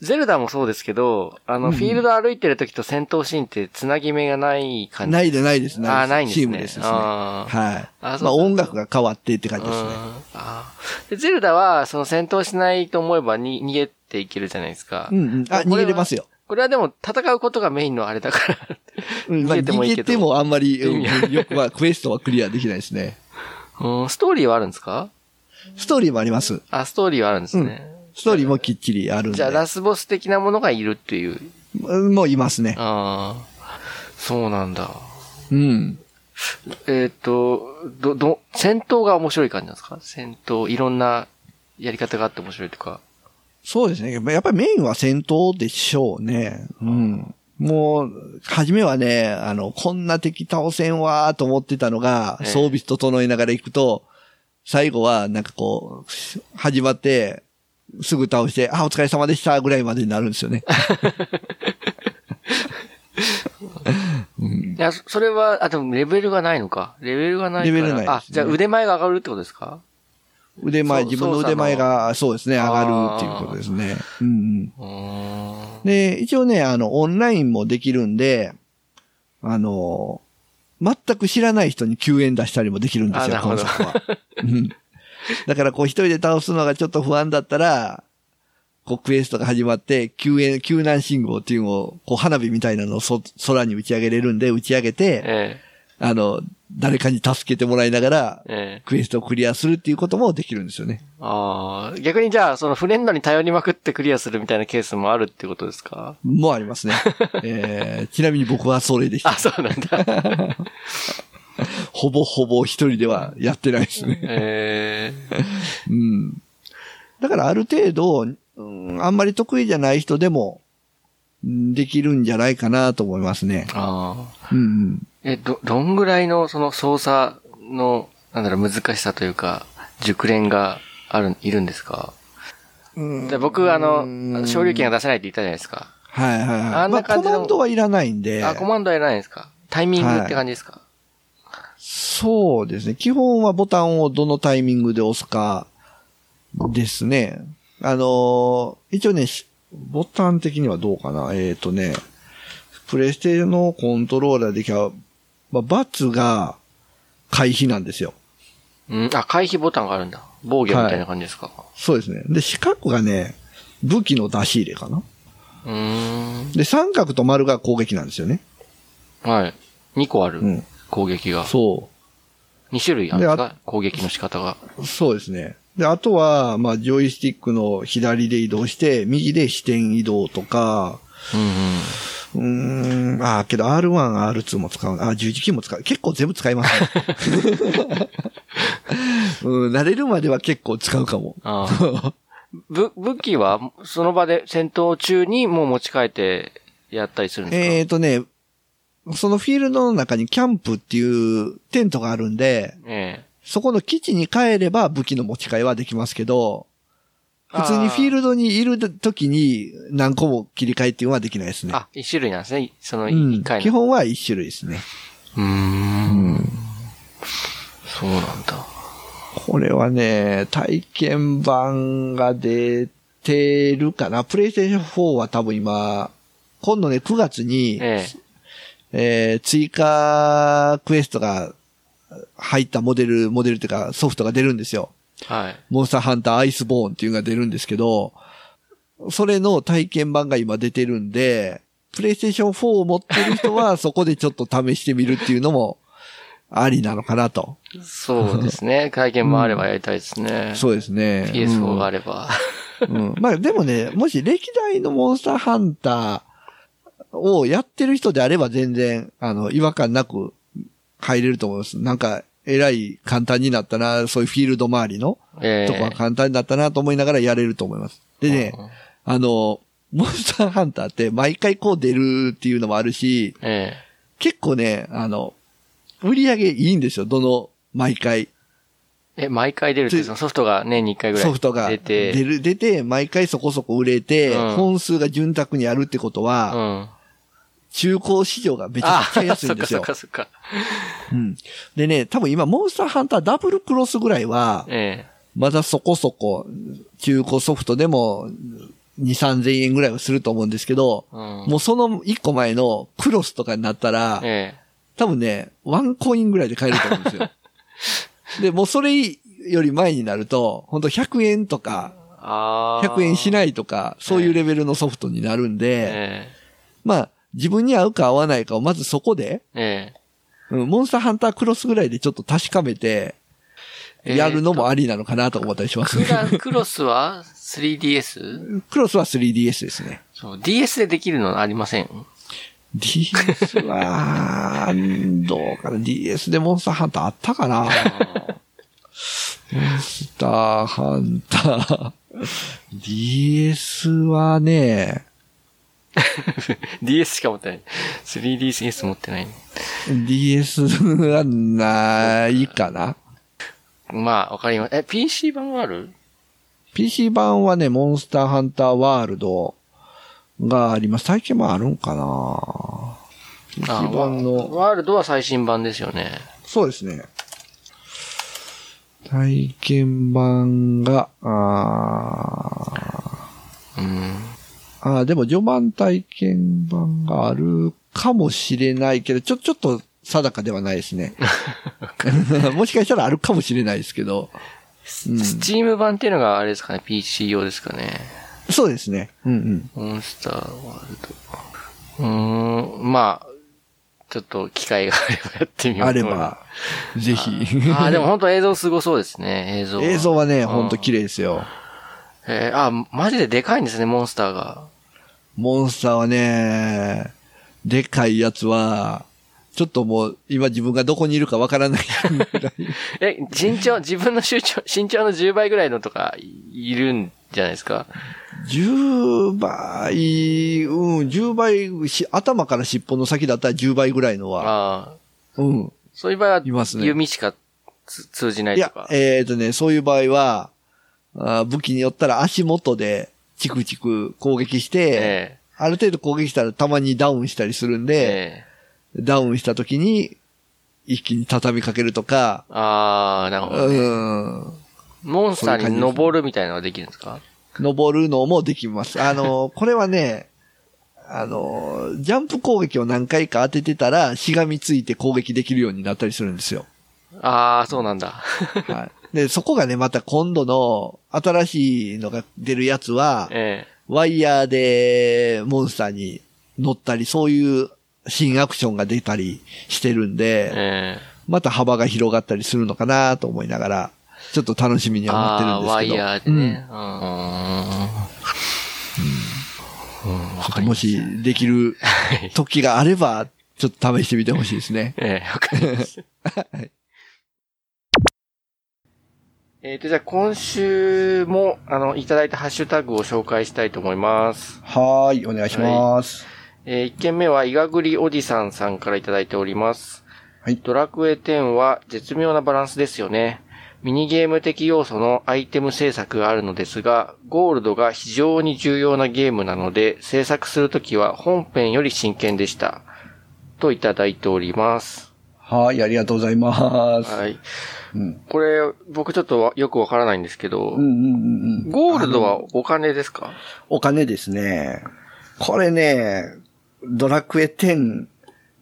ゼルダもそうですけど、あの、うんフィールド歩いてる時と戦闘シーンって繋ぎ目がない感じ。ないでないです、あーないんですねシームですね。あーはい。あそうまあ音楽が変わってって感じですね。うんあーでゼルダは、その戦闘しないと思えばに逃げていけるじゃないですか。うんうん。あ、逃げれますよ。これはでも戦うことがメインのあれだから。うんまあ、逃げてもいいけど逃げてもあんまり、うんよく、まあ、クエストはクリアできないですね。うん、ストーリーはあるんですか？ストーリーもあります。あ、ストーリーはあるんですね。ストーリーもきっちりあるんで。じゃあ、ラスボス的なものがいるっていう。うんもういますね。ああ、そうなんだ。うん。えっ、と、ど、ど、戦闘が面白い感じなんですか？戦闘、いろんなやり方があって面白いとか。そうですね。やっぱりメインは戦闘でしょうね。うん。もう、初めはね、あの、こんな敵倒せんわーと思ってたのが、ええ装備整えながら行くと、最後はなんかこう、始まって、すぐ倒して、あ、お疲れ様でしたぐらいまでになるんですよね。う <laughs> んいや、そそれは、あ、でもレベルがないのか。レベルがないから。レベルないねあ、じゃあ腕前が上がるってことですか？腕前、自分の腕前が、そうですね、上がるっていうことですね。うん。で、一応ね、あの、オンラインもできるんで、あの、全く知らない人に救援出したりもできるんですよ、この作は。うんだから、こう一人で倒すのがちょっと不安だったら、こうクエストが始まって、救援、救難信号っていうのを、こう花火みたいなのをそ空に打ち上げれるんで、打ち上げて、えあの、誰かに助けてもらいながらえ、、ええ。クエストをクリアするっていうこともできるんですよね。ああ、逆にじゃあ、そのフレンドに頼りまくってクリアするみたいなケースもあるってことですか？もうありますね。えー、ちなみに僕はそれでしたあ、。そうなんだ。<laughs> ほぼほぼ一人ではやってないですね。ええ <laughs> うん。だからある程度、うん、あんまり得意じゃない人でも、うんできるんじゃないかなと思いますね。ああ。うんえ、ど、どんぐらいのその操作の、なんだろう、難しさというか、熟練がある、いるんですか？うん。で僕、あうんの、昇竜拳が出せないって言ったじゃないですか。はいはいはい。あんな感じのまあ、コマンドはいらないんで。あ、コマンドはいらないんですか？タイミングって感じですか、そうですね。基本はボタンをどのタイミングで押すかですね。あのー一応ね、しボタン的にはどうかな。えっ、とね、プレステのコントローラーできゃ、まあ、バツが回避なんですよ。うん、あ、回避ボタンがあるんだ。防御みたいな感じですか、そうですね。で、四角がね、武器の出し入れかな。うーん。で、三角と丸が攻撃なんですよね。はい。2個ある。うん攻撃が。そ2種類あるんですでか攻撃の仕方が。う。そうですね。で、あとは、まあ、ジョイスティックの左で移動して、右で視点移動とか、うんうん。ん、ああ、けど R1、R2 も使う。あ、十字キーも使う。結構全部使いますね。<laughs> うん、慣れるまでは結構使うかも。ああ。ぶ、武器は、その場で戦闘中にもう持ち帰ってやったりするんですか？えっ、ー、とね、そのフィールドの中にキャンプっていうテントがあるんで、えそこの基地に帰れば武器の持ち替えはできますけど、普通にフィールドにいる時に何個も切り替えっていうのはできないですね。えあ、一種類なんですね。そのうん一回の。基本は一種類ですね。うーん。そうなんだ。これはね、体験版が出てるかな。プレイステーション4は多分今、今度ね、9月に、ええー追加クエストが入ったモデル、モデルっていうかソフトが出るんですよ。え。はい。モンスターハンターアイスボーンっていうのが出るんですけど、それの体験版が今出てるんで、プレイステーション4を持ってる人はそこでちょっと試してみるっていうのもありなのかなと。そうですね。会見もあればやりたいですね。そうですね。PS4 があれば。うん。まあでもね、もし歴代のモンスターハンターをやってる人であれば全然、あの、違和感なく入れると思います。なんか、えらい簡単になったな、そういうフィールド周りのええとこは簡単になったなと思いながらやれると思います。でね、あの、モンスターハンターって毎回こう出るっていうのもあるし、え結構ね、あの、売り上げいいんですよ、どの、毎回。え。え、毎回出るって、そのソフトが年に1回ぐらいソフトが出。る、出て、毎回そこそこ売れて、うん本数が潤沢にあるってことうは、ん。中古市場がめちゃくちゃ安いんですよそっ。かそっかそっか。うん。でね、多分今、モンスターハンターダブルクロスぐらいは、えまだそこそこ、中古ソフトでも、2、3000円ぐらいはすると思うんですけど、え。うん。もうその1個前のクロスとかになったら、え多分ね、ワンコインぐらいで買えると思うんですよ。<laughs> で、もうそれより前になると、本当100円とか、え。ああ。。100円しないいとか、そういうレベルのソフトになるんで、えまあ、自分に合うか合わないかをまずそこで、えうん、モンスターハンタークロスぐらいでちょっと確かめて、えやるのもありなのかなと思ったりしますね。クロスは 3DS? <laughs> クロスは 3DS ですね。そう、DS でできるのありません DS は、どうかな ?DS でモンスターハンターあったかなモンスターハンター。DS はね、<laughs> DS しか持ってない。3DS 持ってない。DS はないかなまあ、わかります。え、PC 版はある ?PC 版はね、モンスターハンターワールドがあります。最近もあるんかな ?PC あ版の、ワールドは最新版ですよね。そうですね。体験版が、あーうん。あー、でも序盤体験版があるかもしれないけど、ちょ、ちょっと定かではないですね。<laughs> もしかしたらあるかもしれないですけど。うんスチーム版っていうのがあれですかね ?PC 用ですかね。そうですね。うんうん。モンスターワールド。うーん、まあ、ちょっと機会があればやってみようあれば、ぜひ。ああ、でも本当映像すごそうですね、映像は。映像はね、ほんと麗。綺麗ですよ。えーあ、マジででかいんですね、モンスターが。モンスターはね、でかいやつは、ちょっともう、今自分がどこにいるかわからない。<laughs> え、身長、自分の身長、身長の10倍ぐらいのとかいるんじゃないですか？10倍、うん、10倍し、頭から尻尾の先だったら10倍ぐらいのは、ああ。うん。そういう場合はいますね弓しかつ通じないいやとか、。えっ、とね、そういう場合は、あー武器によったら足元でチクチク攻撃して、えある程度攻撃したらたまにダウンしたりするんえで、ええダウンした時に一気に畳みかけるとか、ああ、なるほど、ねうん。モンスターに登るみたいなのができるんですか？登るのもできます。あの、<laughs> これはね、あの、ジャンプ攻撃を何回か当ててたら、しがみついて攻撃できるようになったりするんですよ。ああ、そうなんだ。はい。で、そこがね、また今度の新しいのが出るやつは、えワイヤーでモンスターに乗ったり、そういう新アクションが出たりしてるんえで、ええまた幅が広がったりするのかなと思いながら、ちょっと楽しみにはああー、待ってるんですけど。ワイヤーでね。うん。もましできる時があれば、ちょっと試してみてほしいですね。ええ、わかりました。えっと、じゃあ今週も、あの、いただいたハッシュタグを紹介したいと思います。はーい、お願いします。えー、1件目は、いがぐりおじさんさんからいただいております。はいドラクエ10は絶妙なバランスですよね。ミニゲーム的要素のアイテム制作があるのですが、ゴールドが非常に重要なゲームなので、制作するときは本編より真剣でした。といただいております。はい、ありがとうございます。はい。うん。これ、僕ちょっとわよくわからないんですけど、うんうんうんうん。ゴールドはお金ですか？お金ですね。これね、ドラクエ10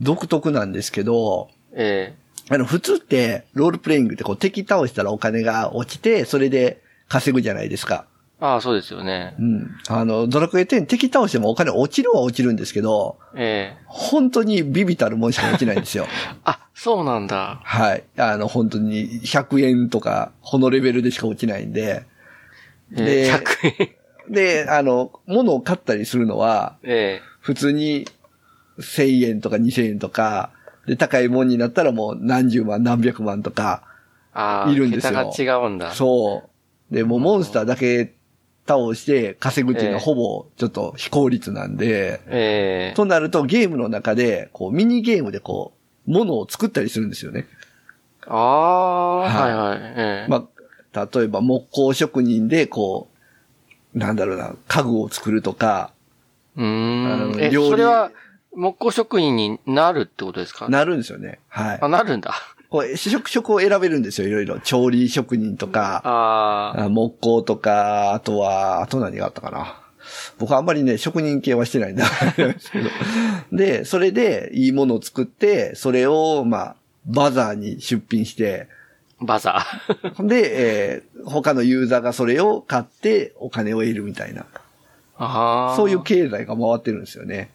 独特なんですけど、えあの、普通って、ロールプレイングってこう敵倒したらお金が落ちて、それで稼ぐじゃないですか。えああ、そうですよねう。ん。あの、ドラクエ10敵倒してもお金落ちるは落ちるんですけど、ええ本当にビビたるもんしか落ちないんですよ。<laughs> あ、そうなんだ。はい。あの、本当に100円とか、このレベルでしか落ちないんで。えでえ100円。で、あの、物を買ったりするのは、え普通に1000円とか2000円とか、で、高いもんになったらもう何十万何百万とか、えああ、いるんですよ桁が違うんだ。そう。で、もうモンスターだけ倒して稼ぐっていうのはええほぼちょっと非効率なんで、ええとなるとゲームの中で、こうミニゲームでこう、物を作ったりするんですよね。ああ、はいはいはい。ええまあ、例えば木工職人でこう、なんだろうな、家具を作るとか、うん。え、の料理それは、木工職人になるってことですか？なるんですよね。はいあ、。なるんだ。こう、職職を選べるんですよ、いろいろ。調理職人とか、木工とか、あとは、あと何があったかな。僕あんまりね、職人系はしてないんだ。<laughs> でそれでいいものを作って、それを、まあ、バザーに出品して、バザー。で、えー他のユーザーがそれを買ってお金を得るみたいな。ああ。そういう経済が回ってるんですよね。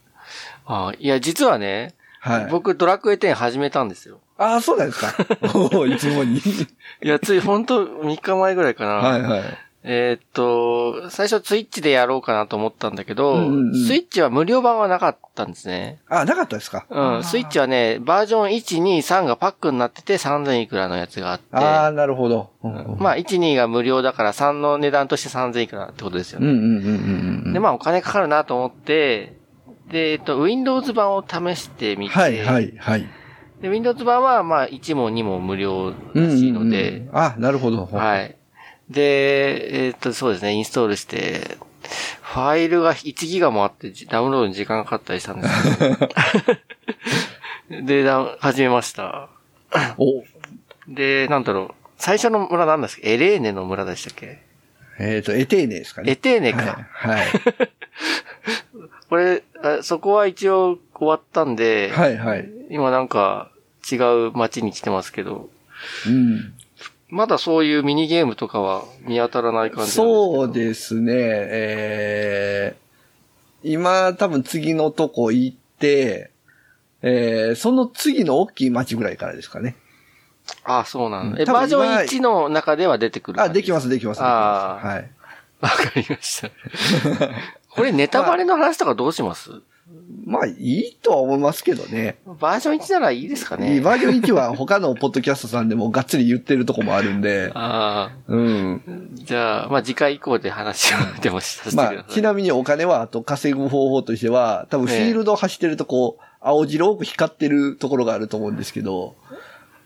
あいや、実はね、はい。僕ドラクエ10始めたんですよ。ああ、そうなんですか。<laughs> おーいつもに。<laughs> いや、ついほんと3日前ぐらいかな。はいはい。えーっと、最初ツイッチでやろうかなと思ったんだけど、うんうんうんスイッチは無料版はなかったんですね。あ、なかったですか？うん、スイッチはね、バージョン1、2、3がパックになってて3000いくらのやつがあって、ああ、なるほど。うんうんまあ1、2が無料だから3の値段として3000いくらってことですよね。うんうんうんうんうん。で、まあお金かかるなと思って、で、えっと、Windows 版を試してみて、はいはいはい。で、Windows 版はまあ1も2も無料うんらしいのうんで、うんあ、なるほど。はい。で、えっと、そうですね、インストールして、ファイルが1ギガもあって、じダウンロードに時間かかったりしたんですけど。<laughs> で、始めました。お、で、なんだろう。最初の村なんですかエレーネの村でしたっけ？えっと、エテーネですかね。エテーネか。はい。はい。<laughs> これあ、そこは一応終わったんで、はいはい。今なんか違う街に来てますけど、うん。まだそういうミニゲームとかは見当たらない感じそうですね。えー、今多分次のとこ行って、えー、その次の大きい町ぐらいからですかね。あそうなんだ。うんえ、バージョン多分1の中では出てくるあ、できまます、できます。あーますはい。わかりました。これネタバレの話とかどうします？まあ、いいとは思いますけどね。バージョン1ならいいですかねバージョン1は他のポッドキャストさんでもがっつり言ってるとこもあるんで、あうん。あ。じゃあ、まあ次回以降で話をでもさせてください。まあ、ちなみにお金はあと稼ぐ方法としては、多分フィールド走ってるとこう、青白多く光ってるところがあると思うんですけど、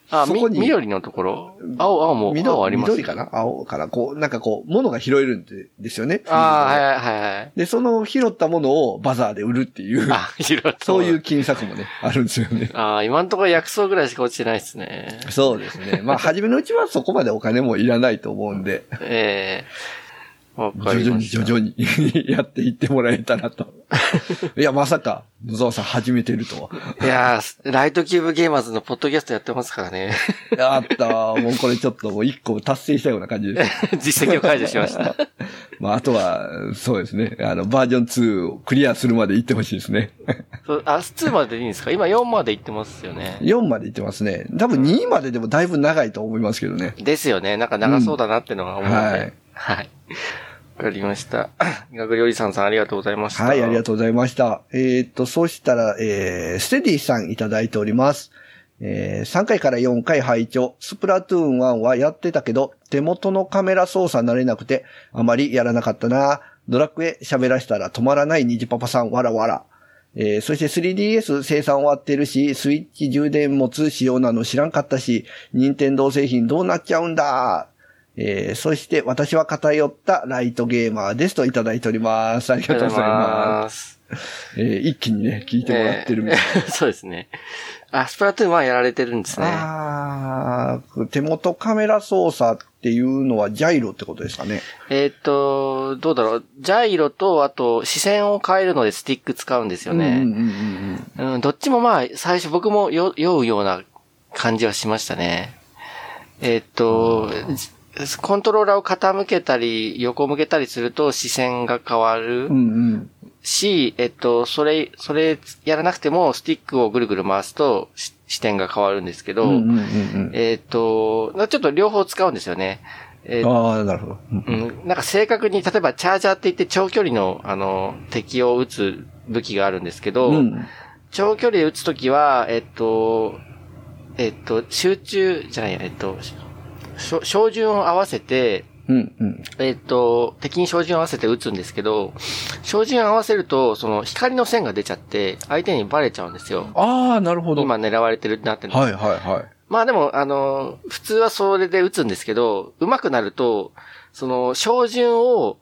あ、みそこに緑のところ？青、青も、緑青あります？緑かな？青から、こう、なんかこう、物が拾えるんでですよね。ああ、はいはいはい。で、その拾ったものをバザーで売るっていう、<laughs> あ、拾った。そういう。金策もね、あるんですよね。<laughs> ああ、今のところ薬草ぐらいしか落ちてないですね。そうですね。まあ、初めのうちはそこまでお金もいらないと思うんで、<laughs> ええわか徐々に。徐々にやっていってもらえたらと。<laughs> いや、まさか、野沢さん始めてるとは。いやー、ライトキューブゲーマーズのポッドキャストやってますからね。やったーもうこれちょっともう一個達成したような感じです。<laughs> 実績を解除しました。<laughs> まあ、あとは、そうですね。あの、バージョン2をクリアするまで行ってほしいですね。そうあ、2まででいいんですか？今4まで行ってますよね。4まで行ってますね。多分2まででもだいぶ長いと思いますけどね。ですよね。なんか長そうだなってのが思う。うんはいはい。わかりました。ガグリオリさんさんありがとうございました。はい、ありがとうございました。えーっと、そうしたら、えー、ステディさんいただいております。えー、3回から4回拝聴スプラトゥーン1はやってたけど、手元のカメラ操作慣れなくて、あまりやらなかったな。ドラクエ喋らしたら止まらないニジパパさん、わらわら。えーそして 3DS 生産終わってるし、スイッチ充電持つ仕様なの知らんかったし、任天堂製品どうなっちゃうんだえーそして私は偏ったライトゲーマーですといただいております。ありがとうございまます。す。えー一気にね、聞いてもらってるみたい。えー <laughs> そうですね。あ、スプラトゥーン1やられてるんですね。あー手元カメラ操作っていうのはジャイロってことですかね。えーっと、どうだろう。ジャイロと、あと、視線を変えるのでスティック使うんですよね。うんどっちもまあ、最初僕もよ酔うような感じはしましたね。えーっと、コントローラーを傾けたり、横向けたりすると視線が変わるうん。うんし、えっと、それ、それやらなくてもスティックをぐるぐる回すとし視点が変わるんですけど、うん。うんうんうんうんえっと、ちょっと両方使うんですよね。えーああ、なるほど。うんうん、なんか正確に、例えばチャージャーって言って長距離の、あの、敵を撃つ武器があるんですけど、うん。長距離で撃つときは、えっと、えっと、集中、じゃないや、えっと、照準を合わせて、うんうん。えっと、敵に照準を合わせて撃つんですけど、照準合わせると、その光の線が出ちゃって、相手にバレちゃうんですよ。ああ、なるほど。今狙われてるなってるはいはいはい。まあでも、あの、普通はそれで撃つんですけど、上手くなると、その、照準を、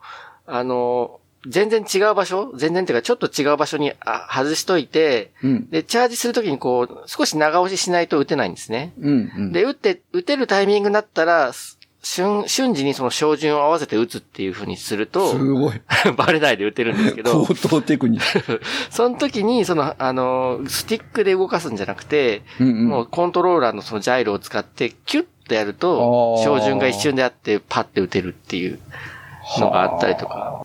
あの、全然違う場所？全然っていうか、ちょっと違う場所にあ外しといて、うん。で、チャージするときにこう、少し長押ししないと撃てないんですね。うんうん。で、撃って、撃てるタイミングになったら、す瞬、瞬時にその照準を合わせて撃つっていう風にするとす、ごい。<laughs> バレないで撃てるんですけど高、等テクニック。<laughs> その時に、その、あの、スティックで動かすんじゃなくて、うんうん。もうコントローラーのそのジャイロを使って、キュッとやるあとー、照準が一瞬であって、パッて撃てるっていうのがあったりとか。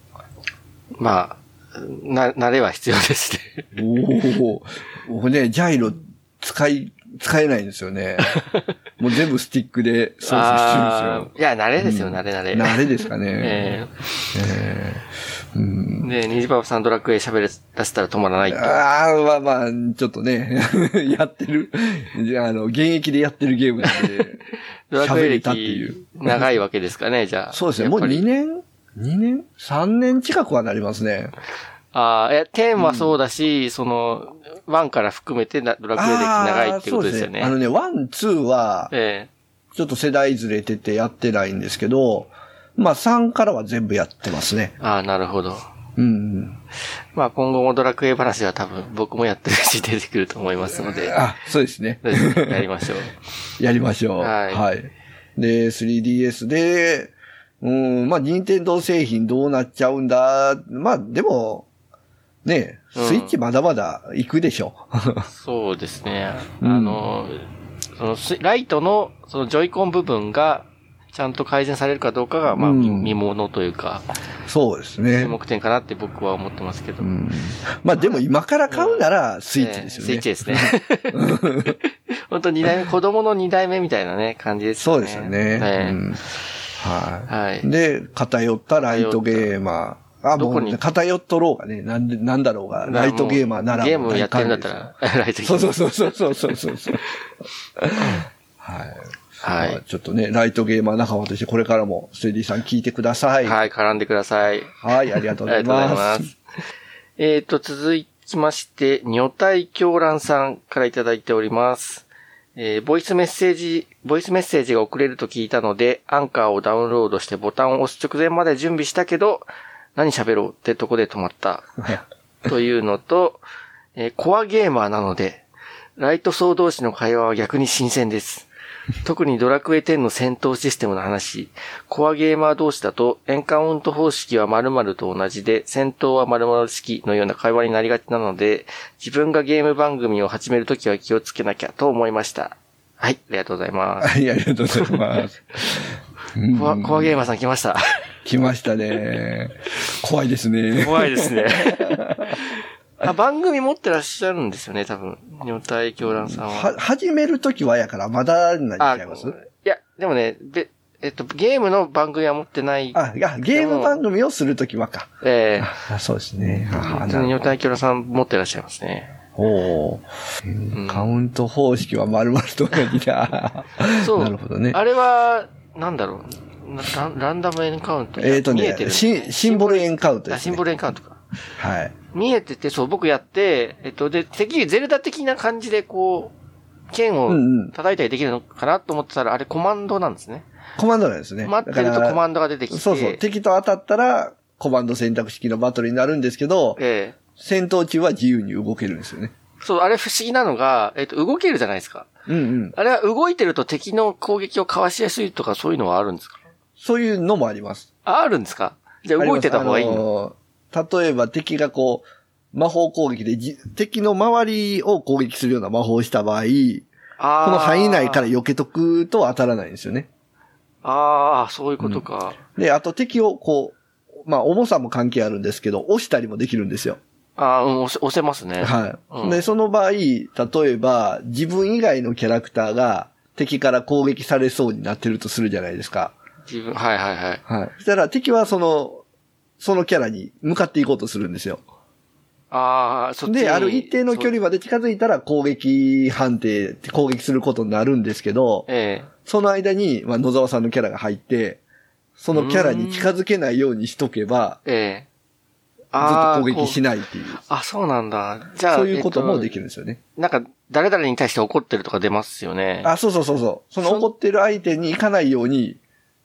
まあ、な、慣れは必要ですね。おお。僕ね、ジャイロ使い、使えないんですよね。<laughs> もう全部スティックで操作してるんあーいや、慣れですよ、うん慣れ慣れ。ですよ。慣れですかね。<laughs> ええーうんえで、ニジパパさんドラクエ喋らせたら止まらないと。ああ、まあまあ、ちょっとね、<laughs> やってる、あの、現役でやってるゲームなんで、ドラていう歴。長いわけですかね、じゃあ。そうですね、もうやっぱり2年 ?2 年 ?3 年近くはなりますね。ああ、え、10はそうだし、その、1から含めてなドラクエ歴長いってことですよね。あね。あのね、1、2は、えちょっと世代ずれててやってないんですけど、まあ3からは全部やってますね。えああ、なるほど。うん。まあ今後もドラクエ話は多分僕もやってるし出てくると思いますので、あ、そうですね。そうですねやりましょう。<laughs> やりましょう。はいで、3DS で、うん、まあ、任天堂製品どうなっちゃうんだ。まあ、でも、ね、うんスイッチまだまだ行くでしょ。<laughs> そうですね。うんあの、そのスライトのそのジョイコン部分がちゃんと改善されるかどうかが、まあ、うん見見ものというか、そうです注ね。目点かなって僕は思ってますけど。うん、まあ、でも今から買うならスイッチですよね。えースイッチですね。<laughs> 本当二代目、子供の二代目みたいなね、感じですよね。そうですよね。ええうんはい。はい。で、偏ったライトゲーマー。あ、どこに？偏っとろうがね、なんで、なんだろうが、ライトゲーマーならゲームをやってんだったら、ライトゲーマー。そうそうそうそうそうそうそう。<laughs> はい。はい、ちょっとね、ライトゲーマー仲間としてこれからも、ステディさん聞いてください。はい、絡んでください。はい、ありがとうございます。ありがとうございます。えっと、続きまして、女体狂乱さんからいただいております。えーボイスメッセージ、ボイスメッセージが送れると聞いたので、アンカーをダウンロードしてボタンを押す直前まで準備したけど、何喋ろうってとこで止まった。<laughs> というのと、えーコアゲーマーなので、ライト層同士の会話は逆に新鮮です。<laughs> 特にドラクエ10の戦闘システムの話、コアゲーマー同士だとエンカウント方式は〇〇と同じで、戦闘は〇〇式のような会話になりがちなので、自分がゲーム番組を始めるときは気をつけなきゃと思いました。はい、ありがとうございます。はい、ありがとうございます。<laughs> うんコアコアゲーマーさん来ました。来ましたね。怖いですね。怖いですね。あ番組持ってらっしゃるんですよね、多分。女体狂乱さんは。は、始めるときはやから、まだになっちあ、ゃいます？いや、でもね、べ、えっと、ゲームの番組は持ってない。あ、いや、ゲーム番組をするときはか。えあそうですね。えあ普通に女体狂乱さん持ってらっしゃいますね。おーうんカウント方式は丸々と同じだ。<laughs> そう。なるほどね。あれは、なんだろう。なランランダムエンカウント。えっ、とね見えてるシン、シンボルエンカウントです、ね。あシンボルエンカウントか。はい。見えてて、そう、僕やって、えっと、で、てっきりゼルダ的な感じで、こう、剣を叩いたりできるのかなと思ってたら、あれコマンドなんですね。コマンドなんですね。待ってるとコマンドが出てきて。そうそう。敵と当たったら、コマンド選択式のバトルになるんですけど、ええ戦闘中は自由に動けるんですよね。そう、あれ不思議なのが、えっと、動けるじゃないですか。うんうん。あれは動いてると敵の攻撃をかわしやすいとかそういうのはあるんですか？そういうのもあります。ああるんですか？じゃあ動いてた方がいいの？例えば敵がこう、魔法攻撃でじ敵の周りを攻撃するような魔法をした場合、あこの範囲内からよ。避けとくと当たらないんですよね。ああ、そういうことか。で、あと敵をこう、まあ重さも関係あるんですけど、押したりもできるんですよ。ああ、うん、押せ押せますね。はい。うんで、その場合、例えば、自分以外のキャラクターが敵から攻撃されそうになってるとするじゃないですか。自分、はいはいはい。はい。そしたら敵はその、そのキャラに向かっていこうとするんですよ。ああ、そっちにで、ある一定の距離まで近づいたら攻撃判定、攻撃することになるんですけど、えその間に、まあ、野沢さんのキャラが入って、そのキャラに近づけないようにしとけば、え、ええ。ずっああと攻撃しない。っていう、あ、そうなんだ。じゃあ、そういうこともでききるんですよね。なんか、誰々に対して怒ってるとか出ますよね。あ、そうそうそうそう。そのそ怒ってる相手に行かないように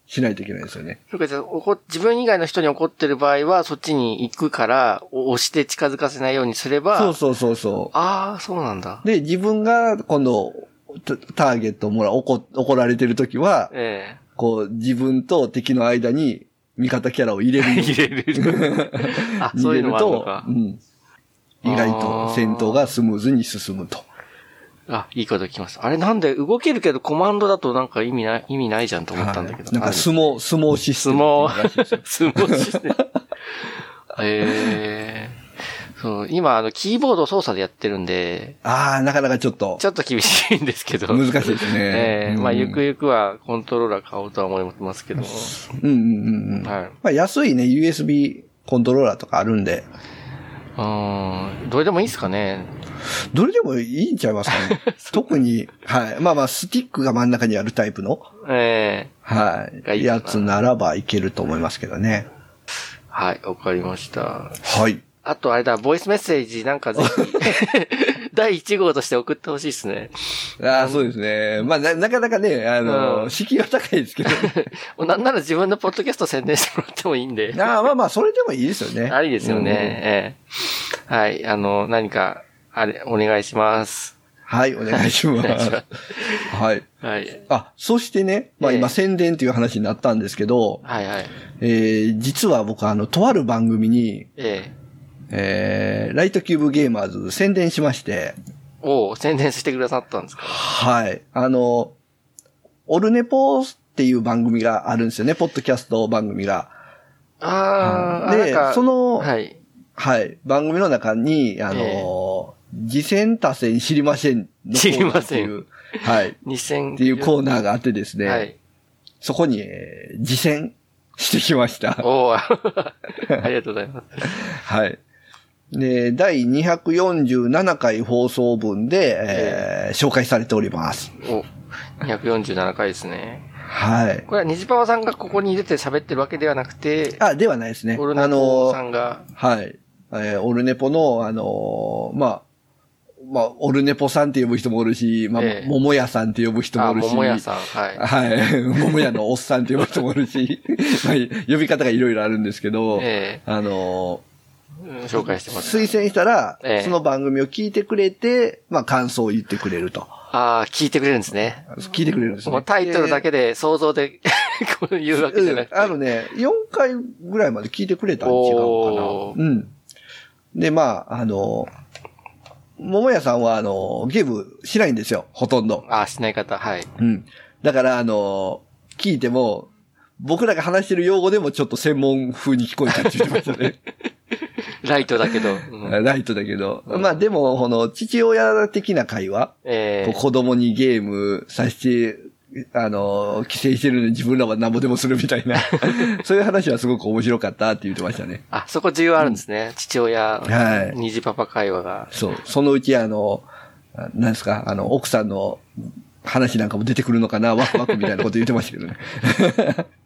しないといけないですよね。そうか、じゃあ、怒自分以外の人に怒ってる場合は、そっちに行くから、お押して近づかせないようにすれば、そうそうそうそああ、そうなんだう。。で、自分が今度、タターゲットをもら、怒、怒られてるときは、えこう、自分と敵の間に味方キャラを入れる <laughs> 入れる。<laughs> あ、そういうのもあるのかう。ん。意外と戦闘がスムーズに進むと。あ、いいこと聞きました。あれなんで動けるけどコマンドだとなんか意味ない、意味ないじゃんと思ったんだけど。はいなんか相撲、相撲システ相ムっていうらしいですよ撲、相撲して。<laughs> ええそう、今、あの、キーボード操作でやってるんで、ああ、なかなかちょっとちょっと厳しいんですけど。難しいですね。ええまあ、うんゆくゆくはコントローラー買おうとは思いますけども。うんうんうんうん。はい。まあ安いね、USB コントローラーとかあるんで、うん。どれでもいいですかね。どれでもいいんちゃいますかね。<laughs> 特に、はい。まあまあ、スティックが真ん中にあるタイプの、ええはい。がいいやつならばいけると思いますけどね。はい、わかりました。はい。あと、あれだ、ボイスメッセージなんかぜひ、<laughs> 第1号として送ってほしいですね。ああ、そうですね。まあな、なかなかね、あの、うん敷居は高いですけど、<laughs> なんなら自分のポッドキャスト宣伝してもらってもいいんで。ああ、まあまあ、それでもいいですよね。ありですよね。ええはい、あの、何か、あれ、お願いします。うん。はい、お願いしますま。<laughs> はい。はい。あ、そしてね、まあええ今宣伝という話になったんですけど、はいはい。えー、実は僕あの、とある番組に、えええー、ライトキューブゲーマーズ宣伝しまして、おう宣伝してくださったんですか？はい。あの、オルネポっていう番組があるんですよね、ポッドキャスト番組が。ああ、でそのはい。はい。番組の中に、あの、次戦多戦知りませんのコーナーっていう、はい。2000っていうコーナーがあってですね、はい。そこに、えー次戦してきました。おお <laughs> ありがとうございます。<laughs> はい。で、第247回放送分で、えー紹介されております。お、247回ですね。はい。これは虹パパさんがここに出て喋ってるわけではなくて、あ、ではないですね。オルネあポさの、んが、はい。えーオルネポの、あのーまあ、まあ、オルネポさんって呼ぶ人もおるし、まあ、ええ桃屋さんって呼ぶ人もあ、おるし。桃屋さん、はい。はい。<laughs> 桃屋のおっさんって呼ぶ人もおるし、<laughs> まあ、呼び方がいろいろあるんですけど、えあのうん紹介してーます。推薦したら、ええその番組を聞いてくれて、まあ、感想を言ってくれると。ああ、聞いてくれるんですね。聞いてくれるんですね。タイトルだけで想像で、<laughs> こうわけじゃなくて。うんあのね、4回ぐらいまで聞いてくれたん違うかな。うん。で、まあ、あの、桃屋さんは、あの、ゲームしないんですよ、ほとんど。ああ、しない方、はい。うん。だから、あの、聞いても、僕らが話してる用語でもちょっと専門風に聞こえたって言ってましたね。<laughs> ライトだけど。うんライトだけど。うんまあでも、この、父親的な会話、ええこう子供にゲームさせて、あの、規制してるのに自分らは何ぼでもするみたいな、<laughs> そういう話はすごく面白かったって言ってましたね。あ、そこ重要あるんですね。父親、はい虹パパ会話が。そう。そのうちあの、あなんですか、あの、奥さんの話なんかも出てくるのかな、ワクワクみたいなこと言ってましたけどね。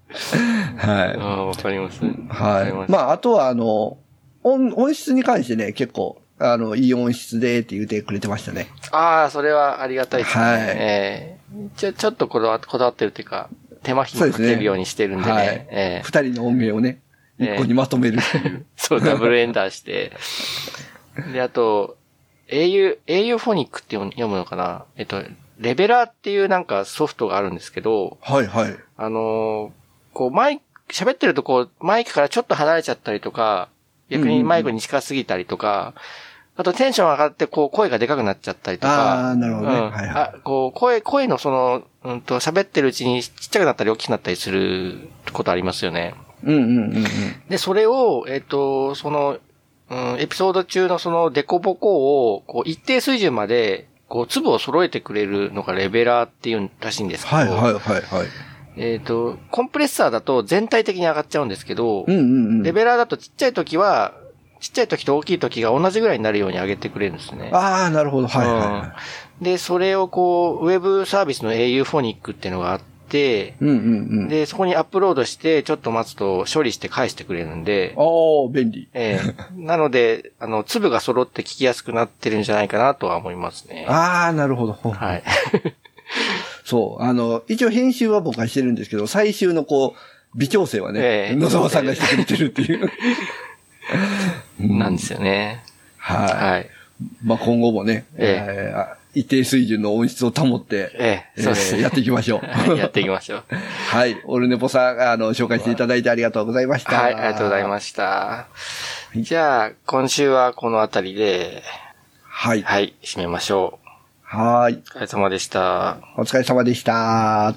<laughs> はい。うん、わかります。はい。りますまあ、あとは、あの、音、音質に関してね、結構、あの、いい音質でって言ってくれてましたね。ああ、それはありがたいですね。はいええちょ、ちょっとこだわこだわってるっていうか、手間暇かけるようにしてるんでね。はい。ええ二人の音源をね、ええ一個にまとめるっていう。<laughs> そう、ダブルエンダーして。で、あと、au、au フォニックって読むのかな？えっと、レベラーっていうなんかソフトがあるんですけど、はいはい。あのーこう、マイク、喋ってるとこう、マイクからちょっと離れちゃったりとか、逆にマイクに近すぎたりとか、あとテンション上がってこう、声がでかくなっちゃったりとか、ああ、なるほどね。うんはいはい。あ、こう、声、声のその、うんと、喋ってるうちにちっちゃくなったり大きくなったりすることありますよね。うんうんうんうん。で、それを、えっ、と、その、うん、エピソード中のそのデコボコを、こう、一定水準まで、こう、粒を揃えてくれるのがレベラーっていうらしいんですけど、はいはいはいはい。えっ、と、コンプレッサーだと全体的に上がっちゃうんですけど、うんうんうん。レベラーだとちっちゃい時は、ちっちゃい時と大きい時が同じぐらいになるように上げてくれるんですね。ああ、なるほど。はいはいはで、それをこう、ウェブサービスの au フォニックっていうのがあって、い。うんうんうん。で、そこにアップロードして、ちょっと待つと処理して返してくれるんで、ああ、便利。ええなので、あの、粒が揃って聞きやすくなってるんじゃないかなとは思いますね。ああ、なるほど。はい。<laughs> そう。あの、一応編集は僕はしてるんですけど、最終のこう、微調整はね、ええ野沢さんがしてくれてるっていう。なんですよね。はい。はい。まあ今後もね、ええーあ一定水準の音質を保って、ええそうですねえーやっていきましょう。は <laughs> いやっていきましょう。<laughs> はい。オルネポさん、あの、紹介していただいてありがとうございました。はい、ありがとうございました。じゃあ、今週はこのあたりで、はい。はい、締めましょはい。う。お疲れ様でした。お疲れ様でした。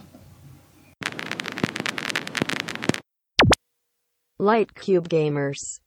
Light Cube Gamers.